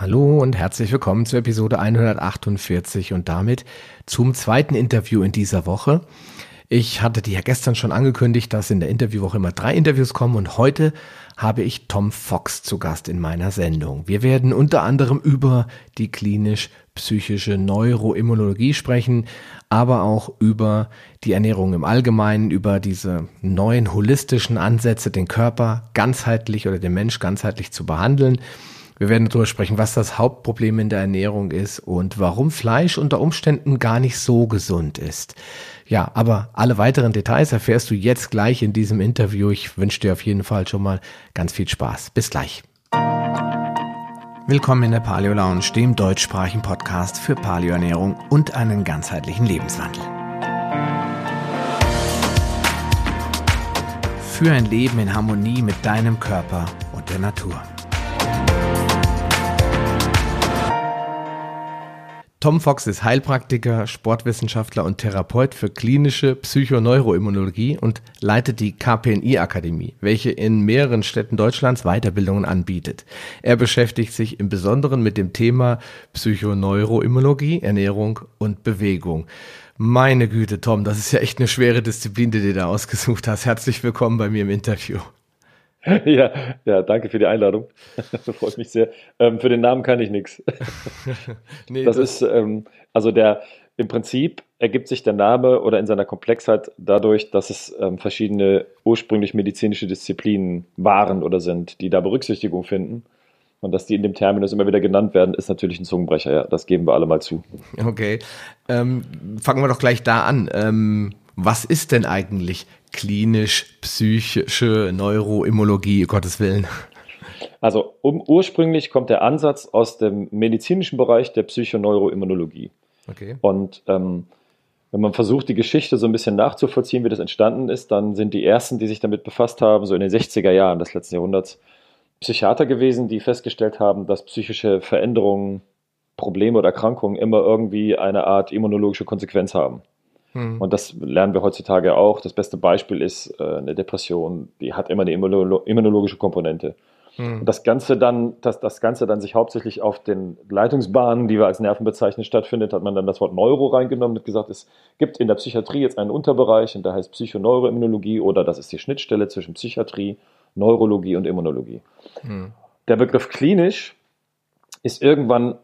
Hallo und herzlich willkommen zur Episode 148 und damit zum zweiten Interview in dieser Woche. Ich hatte dir ja gestern schon angekündigt, dass in der Interviewwoche immer drei Interviews kommen und heute habe ich Tom Fox zu Gast in meiner Sendung. Wir werden unter anderem über die klinisch-psychische Neuroimmunologie sprechen, aber auch über die Ernährung im Allgemeinen, über diese neuen holistischen Ansätze, den Körper ganzheitlich oder den Mensch ganzheitlich zu behandeln. Wir werden darüber sprechen, was das Hauptproblem in der Ernährung ist und warum Fleisch unter Umständen gar nicht so gesund ist. Ja, aber alle weiteren Details erfährst du jetzt gleich in diesem Interview. Ich wünsche dir auf jeden Fall schon mal ganz viel Spaß. Bis gleich. Willkommen in der Paleo Lounge, dem deutschsprachigen Podcast für Paleoernährung und einen ganzheitlichen Lebenswandel. Für ein Leben in Harmonie mit deinem Körper und der Natur. Tom Fox ist Heilpraktiker, Sportwissenschaftler und Therapeut für klinische Psychoneuroimmunologie und leitet die KPNI-Akademie, welche in mehreren Städten Deutschlands Weiterbildungen anbietet. Er beschäftigt sich im Besonderen mit dem Thema Psychoneuroimmunologie, Ernährung und Bewegung. Meine Güte, Tom, das ist ja echt eine schwere Disziplin, die du da ausgesucht hast. Herzlich willkommen bei mir im Interview. Ja, ja, danke für die Einladung. Das freut mich sehr. Ähm, für den Namen kann ich nichts. nee, das, das, ist, ähm, also der, im Prinzip ergibt sich der Name oder in seiner Komplexheit dadurch, dass es ähm, verschiedene ursprünglich medizinische Disziplinen waren oder sind, die da Berücksichtigung finden. Und dass die in dem Terminus immer wieder genannt werden, ist natürlich ein Zungenbrecher, ja. Das geben wir alle mal zu. Okay. Ähm, fangen wir doch gleich da an. Ähm, was ist denn eigentlich klinisch-psychische Neuroimmunologie, Gottes Willen? Also um, ursprünglich kommt der Ansatz aus dem medizinischen Bereich der Psychoneuroimmunologie. Okay. Und ähm, wenn man versucht, die Geschichte so ein bisschen nachzuvollziehen, wie das entstanden ist, dann sind die ersten, die sich damit befasst haben, so in den 60er Jahren des letzten Jahrhunderts, Psychiater gewesen, die festgestellt haben, dass psychische Veränderungen, Probleme oder Erkrankungen immer irgendwie eine Art immunologische Konsequenz haben. Hm. Und das lernen wir heutzutage auch. Das beste Beispiel ist äh, eine Depression, die hat immer eine immunologische Komponente. Hm. Und das Ganze dann, dass das Ganze dann sich hauptsächlich auf den Leitungsbahnen, die wir als Nerven bezeichnen, stattfindet, hat man dann das Wort Neuro reingenommen und gesagt, es gibt in der Psychiatrie jetzt einen Unterbereich und der heißt Psychoneuroimmunologie oder das ist die Schnittstelle zwischen Psychiatrie, Neurologie und Immunologie. Hm. Der Begriff klinisch ist irgendwann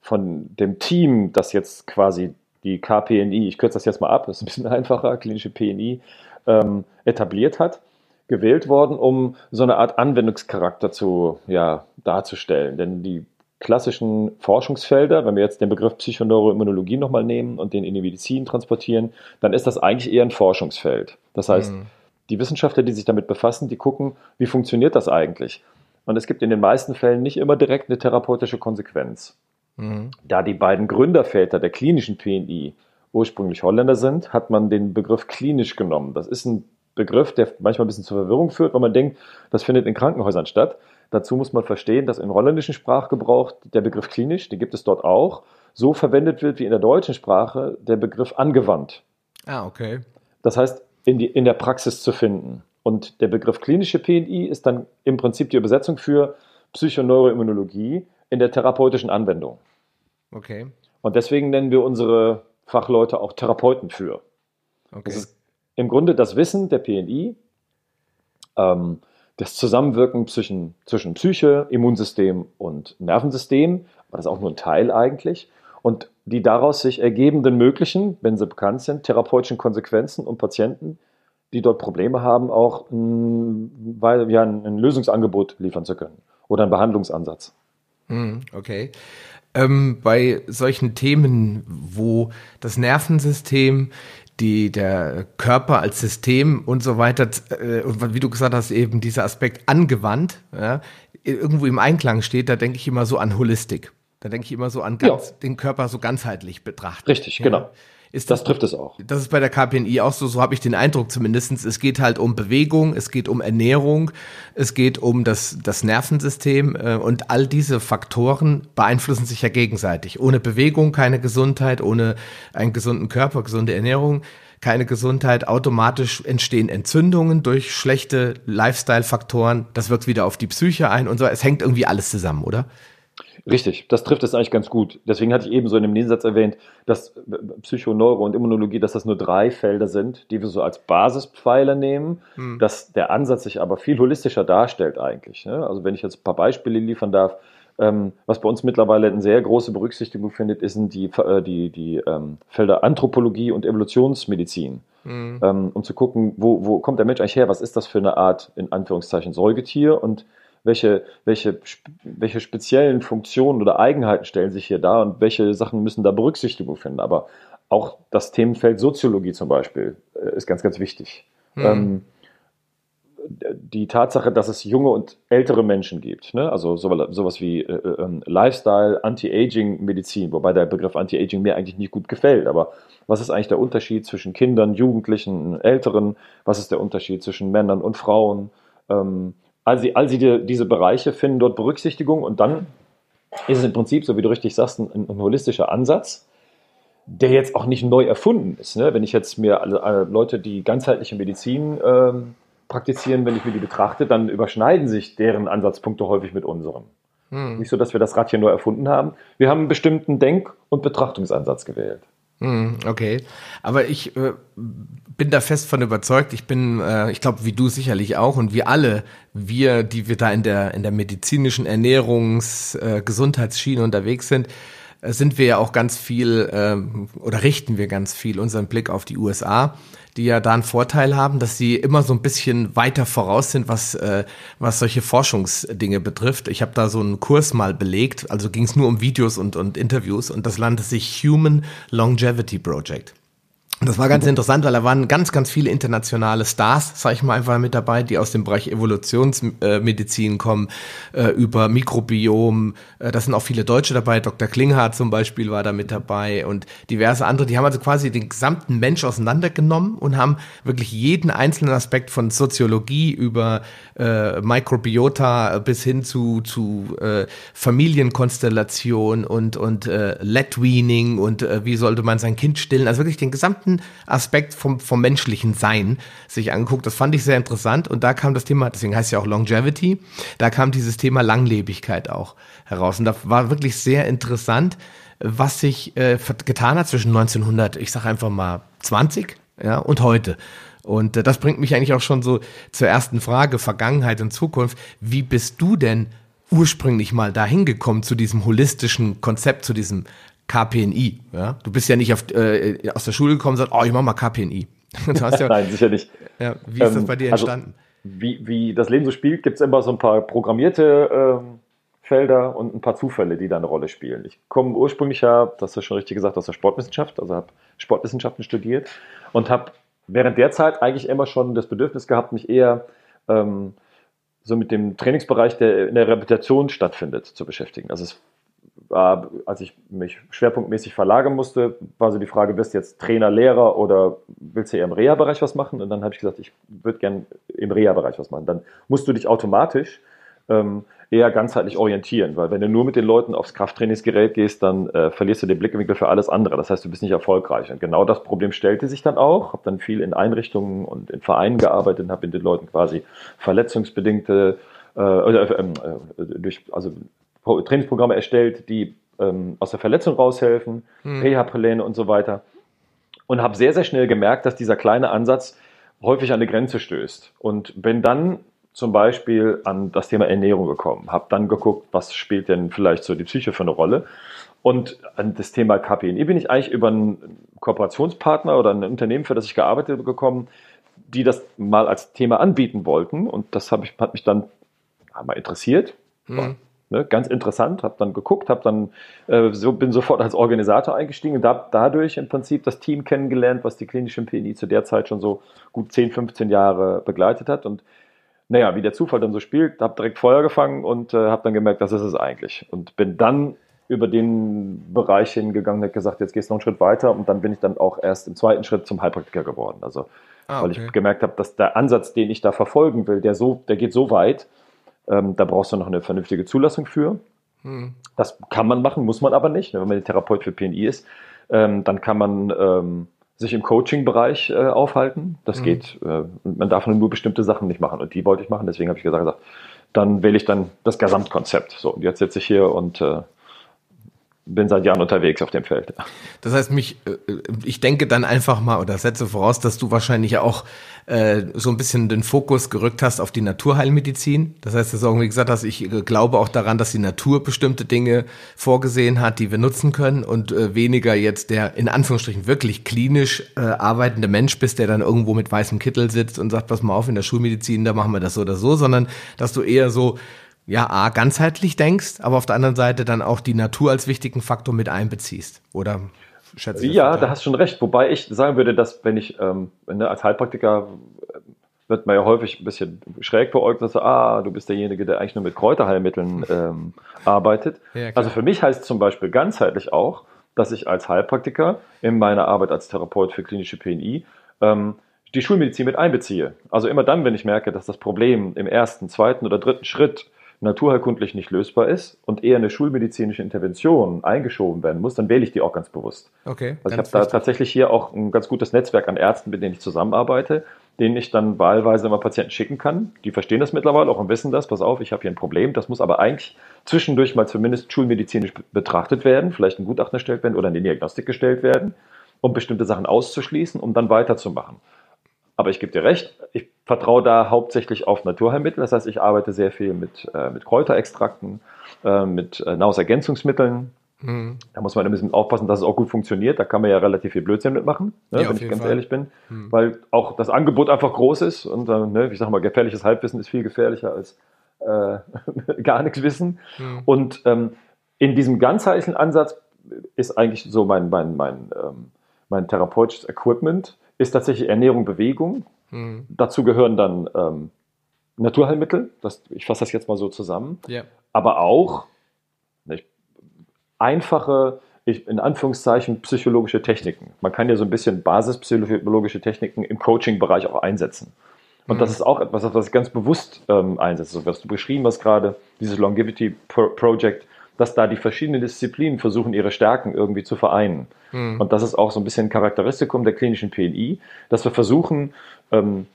von dem Team, das jetzt quasi die KPNI, ich kürze das jetzt mal ab, das ist ein bisschen einfacher, klinische PNI, ähm, etabliert hat, gewählt worden, um so eine Art Anwendungscharakter zu, ja, darzustellen. Denn die klassischen Forschungsfelder, wenn wir jetzt den Begriff Psychoneuroimmunologie nochmal nehmen und den in die Medizin transportieren, dann ist das eigentlich eher ein Forschungsfeld. Das heißt, mhm. die Wissenschaftler, die sich damit befassen, die gucken, wie funktioniert das eigentlich? Und es gibt in den meisten Fällen nicht immer direkt eine therapeutische Konsequenz. Mhm. Da die beiden Gründerväter der klinischen PNI ursprünglich Holländer sind, hat man den Begriff klinisch genommen. Das ist ein Begriff, der manchmal ein bisschen zur Verwirrung führt, weil man denkt, das findet in Krankenhäusern statt. Dazu muss man verstehen, dass im holländischen Sprachgebrauch der Begriff klinisch, den gibt es dort auch, so verwendet wird wie in der deutschen Sprache der Begriff angewandt. Ah, okay. Das heißt, in, die, in der Praxis zu finden. Und der Begriff klinische PNI ist dann im Prinzip die Übersetzung für Psychoneuroimmunologie, in der therapeutischen Anwendung. Okay. Und deswegen nennen wir unsere Fachleute auch Therapeuten für. Okay. Das ist im Grunde das Wissen der PNI, ähm, das Zusammenwirken zwischen, zwischen Psyche, Immunsystem und Nervensystem, aber das ist auch nur ein Teil eigentlich, und die daraus sich ergebenden möglichen, wenn sie bekannt sind, therapeutischen Konsequenzen und Patienten, die dort Probleme haben, auch mh, weil, ja, ein Lösungsangebot liefern zu können oder einen Behandlungsansatz. Hm, okay. Ähm, bei solchen Themen, wo das Nervensystem, die, der Körper als System und so weiter, äh, und wie du gesagt hast, eben dieser Aspekt angewandt, ja, irgendwo im Einklang steht, da denke ich immer so an Holistik. Da denke ich immer so an ganz, ja. den Körper so ganzheitlich betrachtet. Richtig, ja. genau. Ist das, das, trifft es auch. Das ist bei der KPNI auch so, so habe ich den Eindruck zumindest. Es geht halt um Bewegung, es geht um Ernährung, es geht um das, das Nervensystem äh, und all diese Faktoren beeinflussen sich ja gegenseitig. Ohne Bewegung keine Gesundheit, ohne einen gesunden Körper, gesunde Ernährung keine Gesundheit, automatisch entstehen Entzündungen durch schlechte Lifestyle-Faktoren, das wirkt wieder auf die Psyche ein und so. Es hängt irgendwie alles zusammen, oder? Richtig, das trifft es eigentlich ganz gut. Deswegen hatte ich eben so in dem Nebensatz erwähnt, dass Psychoneuro und Immunologie, dass das nur drei Felder sind, die wir so als Basispfeiler nehmen, hm. dass der Ansatz sich aber viel holistischer darstellt eigentlich. Ne? Also wenn ich jetzt ein paar Beispiele liefern darf, ähm, was bei uns mittlerweile eine sehr große Berücksichtigung findet, sind die, äh, die, die ähm, Felder Anthropologie und Evolutionsmedizin. Mhm. Um zu gucken, wo, wo kommt der Mensch eigentlich her? Was ist das für eine Art, in Anführungszeichen, Säugetier? Und welche, welche, welche speziellen Funktionen oder Eigenheiten stellen sich hier dar und welche Sachen müssen da Berücksichtigung finden. Aber auch das Themenfeld Soziologie zum Beispiel äh, ist ganz, ganz wichtig. Mhm. Ähm, die Tatsache, dass es junge und ältere Menschen gibt, ne? also sowas wie äh, äh, ähm, Lifestyle, Anti-Aging-Medizin, wobei der Begriff Anti-Aging mir eigentlich nicht gut gefällt, aber was ist eigentlich der Unterschied zwischen Kindern, Jugendlichen, Älteren? Was ist der Unterschied zwischen Männern und Frauen? Ähm, also, also die, diese Bereiche finden dort Berücksichtigung und dann ist es im Prinzip, so wie du richtig sagst, ein, ein holistischer Ansatz, der jetzt auch nicht neu erfunden ist. Ne? Wenn ich jetzt mir alle, Leute, die ganzheitliche Medizin ähm, praktizieren, wenn ich mir die betrachte, dann überschneiden sich deren Ansatzpunkte häufig mit unserem. Hm. Nicht so, dass wir das Rad hier neu erfunden haben. Wir haben einen bestimmten Denk- und Betrachtungsansatz gewählt. Hm, okay, aber ich äh, bin da fest von überzeugt. Ich bin, äh, ich glaube, wie du sicherlich auch und wir alle, wir, die wir da in der in der medizinischen Ernährungs-, äh, Gesundheitsschiene unterwegs sind, äh, sind wir ja auch ganz viel äh, oder richten wir ganz viel unseren Blick auf die USA die ja da einen Vorteil haben, dass sie immer so ein bisschen weiter voraus sind, was, äh, was solche Forschungsdinge betrifft. Ich habe da so einen Kurs mal belegt, also ging es nur um Videos und, und Interviews und das nannte sich Human Longevity Project. Das war ganz interessant, weil da waren ganz, ganz viele internationale Stars, sag ich mal einfach mit dabei, die aus dem Bereich Evolutionsmedizin kommen, äh, über Mikrobiom. Äh, da sind auch viele Deutsche dabei. Dr. Klinghardt zum Beispiel war da mit dabei und diverse andere. Die haben also quasi den gesamten Mensch auseinandergenommen und haben wirklich jeden einzelnen Aspekt von Soziologie über äh, Mikrobiota bis hin zu, zu äh, Familienkonstellation und, und äh, Letweaning und äh, wie sollte man sein Kind stillen. Also wirklich den gesamten gesamten Aspekt vom, vom menschlichen Sein sich angeguckt. Das fand ich sehr interessant und da kam das Thema, deswegen heißt es ja auch Longevity, da kam dieses Thema Langlebigkeit auch heraus. Und da war wirklich sehr interessant, was sich äh, getan hat zwischen 1900, ich sage einfach mal 20 ja, und heute. Und äh, das bringt mich eigentlich auch schon so zur ersten Frage, Vergangenheit und Zukunft. Wie bist du denn ursprünglich mal dahin gekommen zu diesem holistischen Konzept, zu diesem KPNI. Ja? Du bist ja nicht auf, äh, aus der Schule gekommen und sagst, oh, ich mach mal KPNI. Ja, Nein, sicher nicht. Ja, wie ist ähm, das bei dir also, entstanden? Also, wie, wie das Leben so spielt, gibt es immer so ein paar programmierte ähm, Felder und ein paar Zufälle, die da eine Rolle spielen. Ich komme ursprünglich ja, das hast du schon richtig gesagt, aus der Sportwissenschaft, also habe Sportwissenschaften studiert und habe während der Zeit eigentlich immer schon das Bedürfnis gehabt, mich eher ähm, so mit dem Trainingsbereich, der in der Rehabilitation stattfindet, zu beschäftigen. Also es war, als ich mich schwerpunktmäßig verlagern musste, war so die Frage, wirst du jetzt Trainer, Lehrer oder willst du eher im Reha-Bereich was machen? Und dann habe ich gesagt, ich würde gern im Reha-Bereich was machen. Dann musst du dich automatisch ähm, eher ganzheitlich orientieren, weil wenn du nur mit den Leuten aufs Krafttrainingsgerät gehst, dann äh, verlierst du den Blickwinkel für alles andere. Das heißt, du bist nicht erfolgreich. Und genau das Problem stellte sich dann auch. Habe dann viel in Einrichtungen und in Vereinen gearbeitet und habe mit den Leuten quasi verletzungsbedingte äh, äh, äh, durch, also Trainingsprogramme erstellt, die ähm, aus der Verletzung raushelfen, hm. Reha-Pläne und so weiter. Und habe sehr, sehr schnell gemerkt, dass dieser kleine Ansatz häufig an eine Grenze stößt. Und bin dann zum Beispiel an das Thema Ernährung gekommen, habe dann geguckt, was spielt denn vielleicht so die Psyche für eine Rolle. Und an das Thema KPNI bin ich eigentlich über einen Kooperationspartner oder ein Unternehmen, für das ich gearbeitet habe, gekommen, die das mal als Thema anbieten wollten. Und das ich, hat mich dann mal interessiert. Hm. Ne, ganz interessant, habe dann geguckt, habe dann äh, so, bin sofort als Organisator eingestiegen und da, dadurch im Prinzip das Team kennengelernt, was die klinische PNI zu der Zeit schon so gut 10, 15 Jahre begleitet hat. Und naja, wie der Zufall dann so spielt, habe direkt Feuer gefangen und äh, habe dann gemerkt, das ist es eigentlich. Und bin dann über den Bereich hingegangen und gesagt, jetzt gehst du noch einen Schritt weiter und dann bin ich dann auch erst im zweiten Schritt zum Heilpraktiker geworden. Also ah, okay. weil ich gemerkt habe, dass der Ansatz, den ich da verfolgen will, der so, der geht so weit, ähm, da brauchst du noch eine vernünftige Zulassung für. Hm. Das kann man machen, muss man aber nicht. Wenn man Therapeut für PNI ist, ähm, dann kann man ähm, sich im Coaching-Bereich äh, aufhalten. Das hm. geht. Äh, man darf nur bestimmte Sachen nicht machen. Und die wollte ich machen. Deswegen habe ich gesagt, dann wähle ich dann das Gesamtkonzept. So, und jetzt sitze ich hier und äh, bin seit Jahren unterwegs auf dem Feld. Das heißt, mich, äh, ich denke dann einfach mal oder setze voraus, dass du wahrscheinlich auch äh, so ein bisschen den Fokus gerückt hast auf die Naturheilmedizin. Das heißt, dass du irgendwie gesagt hast, ich äh, glaube auch daran, dass die Natur bestimmte Dinge vorgesehen hat, die wir nutzen können und äh, weniger jetzt der in Anführungsstrichen wirklich klinisch äh, arbeitende Mensch bist, der dann irgendwo mit weißem Kittel sitzt und sagt, pass mal auf, in der Schulmedizin, da machen wir das so oder so, sondern dass du eher so ja, A, ganzheitlich denkst, aber auf der anderen Seite dann auch die Natur als wichtigen Faktor mit einbeziehst. Oder schätze ich? Ja, da hast du schon recht. Wobei ich sagen würde, dass wenn ich ähm, ne, als Heilpraktiker äh, wird man ja häufig ein bisschen schräg beäugt, dass so, ah, du bist derjenige, der eigentlich nur mit Kräuterheilmitteln ähm, arbeitet. Ja, also für mich heißt zum Beispiel ganzheitlich auch, dass ich als Heilpraktiker in meiner Arbeit als Therapeut für klinische PNI ähm, die Schulmedizin mit einbeziehe. Also immer dann, wenn ich merke, dass das Problem im ersten, zweiten oder dritten Schritt naturheilkundlich nicht lösbar ist und eher eine schulmedizinische Intervention eingeschoben werden muss, dann wähle ich die auch ganz bewusst. Okay. Also ich habe da tatsächlich hier auch ein ganz gutes Netzwerk an Ärzten, mit denen ich zusammenarbeite, denen ich dann wahlweise immer Patienten schicken kann. Die verstehen das mittlerweile auch und wissen das. Pass auf, ich habe hier ein Problem. Das muss aber eigentlich zwischendurch mal zumindest schulmedizinisch betrachtet werden, vielleicht ein Gutachten erstellt werden oder eine Diagnostik gestellt werden, um bestimmte Sachen auszuschließen, um dann weiterzumachen. Aber ich gebe dir recht, ich vertraue da hauptsächlich auf Naturheilmittel. Das heißt, ich arbeite sehr viel mit, äh, mit Kräuterextrakten, äh, mit äh, Nahrungsergänzungsmitteln. Mhm. Da muss man ein bisschen aufpassen, dass es auch gut funktioniert. Da kann man ja relativ viel Blödsinn mitmachen, ne, ja, wenn ich ganz Fall. ehrlich bin. Mhm. Weil auch das Angebot einfach groß ist. Und äh, ne, ich sage mal, gefährliches Halbwissen ist viel gefährlicher als äh, gar nichts wissen. Mhm. Und ähm, in diesem ganzheitlichen Ansatz ist eigentlich so mein, mein, mein, ähm, mein therapeutisches Equipment ist tatsächlich Ernährung, Bewegung. Mhm. Dazu gehören dann ähm, Naturheilmittel, das, ich fasse das jetzt mal so zusammen, yeah. aber auch nicht, einfache, ich, in Anführungszeichen, psychologische Techniken. Man kann ja so ein bisschen basispsychologische Techniken im Coaching-Bereich auch einsetzen. Und mhm. das ist auch etwas, was ich ganz bewusst ähm, einsetze. Was du beschrieben hast gerade, dieses Longevity Pro Project, dass da die verschiedenen Disziplinen versuchen, ihre Stärken irgendwie zu vereinen. Mhm. Und das ist auch so ein bisschen ein Charakteristikum der klinischen PNI, dass wir versuchen, ähm,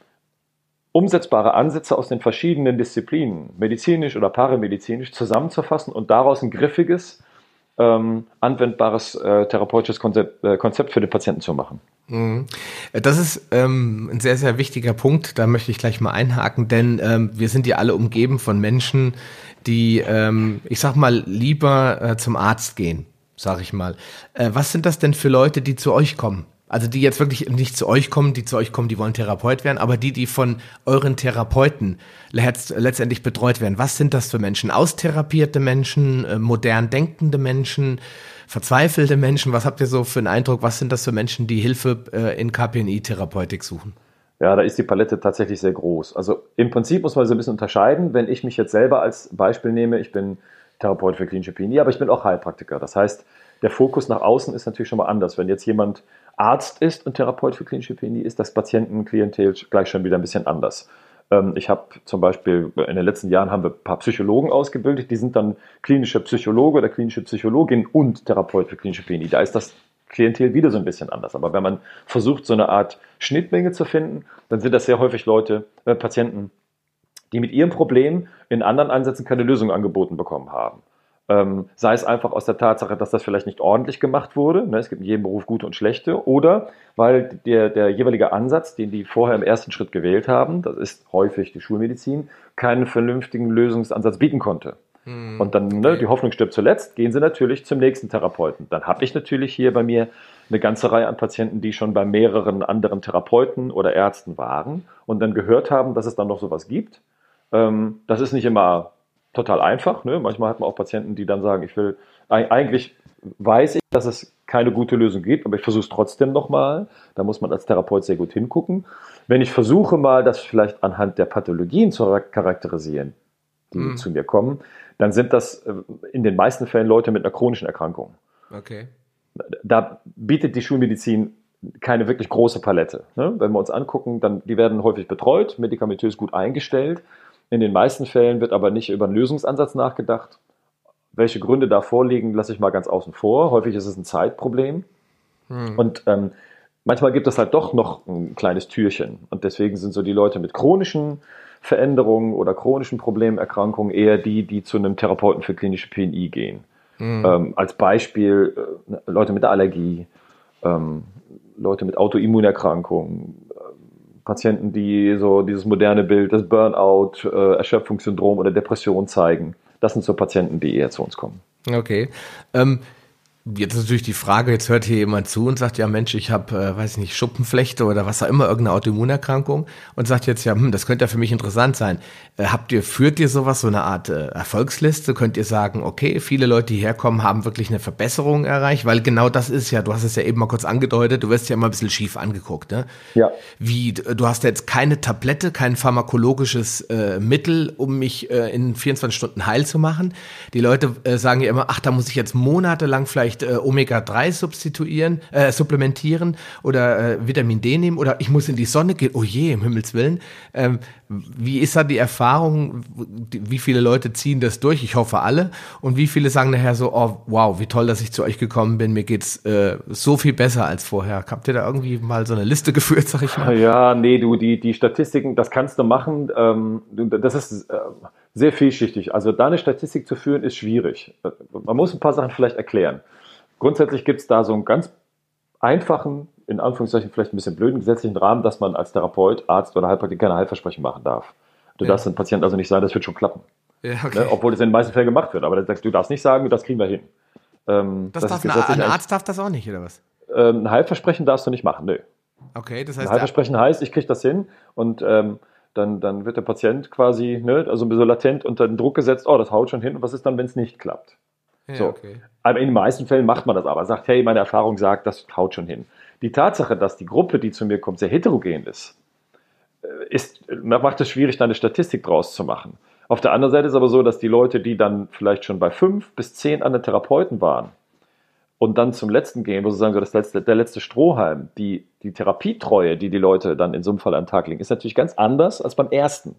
umsetzbare Ansätze aus den verschiedenen Disziplinen, medizinisch oder paramedizinisch, zusammenzufassen und daraus ein griffiges, ähm, anwendbares äh, therapeutisches Konzept, äh, Konzept für den Patienten zu machen. Mhm. Das ist ähm, ein sehr, sehr wichtiger Punkt. Da möchte ich gleich mal einhaken, denn ähm, wir sind ja alle umgeben von Menschen, die, ähm, ich sag mal, lieber äh, zum Arzt gehen, sag ich mal. Äh, was sind das denn für Leute, die zu euch kommen? Also die jetzt wirklich nicht zu euch kommen, die zu euch kommen, die wollen Therapeut werden, aber die, die von euren Therapeuten letztendlich betreut werden. Was sind das für Menschen? Austherapierte Menschen, äh, modern denkende Menschen, verzweifelte Menschen? Was habt ihr so für einen Eindruck? Was sind das für Menschen, die Hilfe äh, in KPNI-Therapeutik suchen? Ja, da ist die Palette tatsächlich sehr groß. Also im Prinzip muss man so ein bisschen unterscheiden. Wenn ich mich jetzt selber als Beispiel nehme, ich bin Therapeut für klinische PNI, aber ich bin auch Heilpraktiker. Das heißt, der Fokus nach außen ist natürlich schon mal anders. Wenn jetzt jemand Arzt ist und Therapeut für klinische PNI, ist das Patientenklientel gleich schon wieder ein bisschen anders. Ähm, ich habe zum Beispiel in den letzten Jahren haben wir ein paar Psychologen ausgebildet, die sind dann klinische Psychologe oder klinische Psychologin und Therapeut für klinische PNI. Da ist das Klientel wieder so ein bisschen anders. Aber wenn man versucht, so eine Art Schnittmenge zu finden, dann sind das sehr häufig Leute, äh, Patienten, die mit ihrem Problem in anderen Ansätzen keine Lösung angeboten bekommen haben. Ähm, sei es einfach aus der Tatsache, dass das vielleicht nicht ordentlich gemacht wurde. Ne? Es gibt in jedem Beruf gute und schlechte. Oder weil der, der jeweilige Ansatz, den die vorher im ersten Schritt gewählt haben, das ist häufig die Schulmedizin, keinen vernünftigen Lösungsansatz bieten konnte. Hm, und dann, ne, die Hoffnung stirbt zuletzt, gehen sie natürlich zum nächsten Therapeuten. Dann habe ich natürlich hier bei mir eine ganze Reihe an Patienten, die schon bei mehreren anderen Therapeuten oder Ärzten waren und dann gehört haben, dass es dann noch sowas gibt. Ähm, das ist nicht immer total einfach. Ne? Manchmal hat man auch Patienten, die dann sagen, ich will, eigentlich weiß ich, dass es keine gute Lösung gibt, aber ich versuche es trotzdem nochmal. Da muss man als Therapeut sehr gut hingucken. Wenn ich versuche mal, das vielleicht anhand der Pathologien zu charakterisieren, die mhm. zu mir kommen, dann sind das äh, in den meisten Fällen Leute mit einer chronischen Erkrankung. Okay. Da bietet die Schulmedizin keine wirklich große Palette. Ne? Wenn wir uns angucken, dann die werden häufig betreut, medikamentös gut eingestellt. In den meisten Fällen wird aber nicht über einen Lösungsansatz nachgedacht. Welche Gründe da vorliegen, lasse ich mal ganz außen vor. Häufig ist es ein Zeitproblem. Hm. Und ähm, manchmal gibt es halt doch noch ein kleines Türchen. Und deswegen sind so die Leute mit chronischen Veränderungen oder chronischen Problemerkrankungen eher die, die zu einem Therapeuten für klinische PNI gehen. Mhm. Ähm, als Beispiel äh, Leute mit Allergie, ähm, Leute mit Autoimmunerkrankungen, Patienten, die so dieses moderne Bild, das Burnout, äh, Erschöpfungssyndrom oder Depression zeigen. Das sind so Patienten, die eher zu uns kommen. Okay. Ähm Jetzt ist natürlich die Frage, jetzt hört hier jemand zu und sagt, ja Mensch, ich habe, äh, weiß nicht, Schuppenflechte oder was auch immer, irgendeine Autoimmunerkrankung und sagt jetzt, ja, hm, das könnte ja für mich interessant sein. Äh, habt ihr, führt ihr sowas, so eine Art äh, Erfolgsliste? Könnt ihr sagen, okay, viele Leute, die herkommen, haben wirklich eine Verbesserung erreicht? Weil genau das ist ja, du hast es ja eben mal kurz angedeutet, du wirst ja immer ein bisschen schief angeguckt, ne? Ja. Wie, du hast jetzt keine Tablette, kein pharmakologisches äh, Mittel, um mich äh, in 24 Stunden heil zu machen. Die Leute äh, sagen ja immer, ach, da muss ich jetzt monatelang vielleicht vielleicht äh, Omega-3 substituieren, äh, supplementieren oder äh, Vitamin D nehmen oder ich muss in die Sonne gehen. Oh je, im Himmels Willen. Ähm, wie ist da die Erfahrung? Wie viele Leute ziehen das durch? Ich hoffe alle. Und wie viele sagen nachher so, oh wow, wie toll, dass ich zu euch gekommen bin. Mir geht's äh, so viel besser als vorher. Habt ihr da irgendwie mal so eine Liste geführt, sag ich mal? Ja, nee, du, die, die Statistiken, das kannst du machen. Ähm, das ist äh, sehr vielschichtig. Also da eine Statistik zu führen, ist schwierig. Man muss ein paar Sachen vielleicht erklären. Grundsätzlich gibt es da so einen ganz einfachen, in Anführungszeichen vielleicht ein bisschen blöden gesetzlichen Rahmen, dass man als Therapeut, Arzt oder Heilpraktiker keine Heilversprechen machen darf. Du ja. darfst dem Patienten also nicht sagen, das wird schon klappen. Ja, okay. ne? Obwohl das in den meisten Fällen gemacht wird. Aber du, darfst nicht sagen, das kriegen wir hin. Ähm, das, das darf ein, ein Arzt darf das auch nicht, oder was? Ähm, ein Heilversprechen darfst du nicht machen, nö. Okay, das heißt. Ein Heilversprechen heißt, ich kriege das hin und ähm, dann, dann wird der Patient quasi, ne, also so latent unter den Druck gesetzt, oh, das haut schon hin. Und was ist dann, wenn es nicht klappt? Ja, so. okay. Aber in den meisten Fällen macht man das aber. Sagt, hey, meine Erfahrung sagt, das haut schon hin. Die Tatsache, dass die Gruppe, die zu mir kommt, sehr heterogen ist, äh, ist macht es schwierig, da eine Statistik draus zu machen. Auf der anderen Seite ist es aber so, dass die Leute, die dann vielleicht schon bei fünf bis zehn anderen Therapeuten waren und dann zum letzten gehen, wo sie sagen, so das letzte, der letzte Strohhalm, die, die Therapietreue, die die Leute dann in so einem Fall an den Tag legen, ist natürlich ganz anders als beim ersten.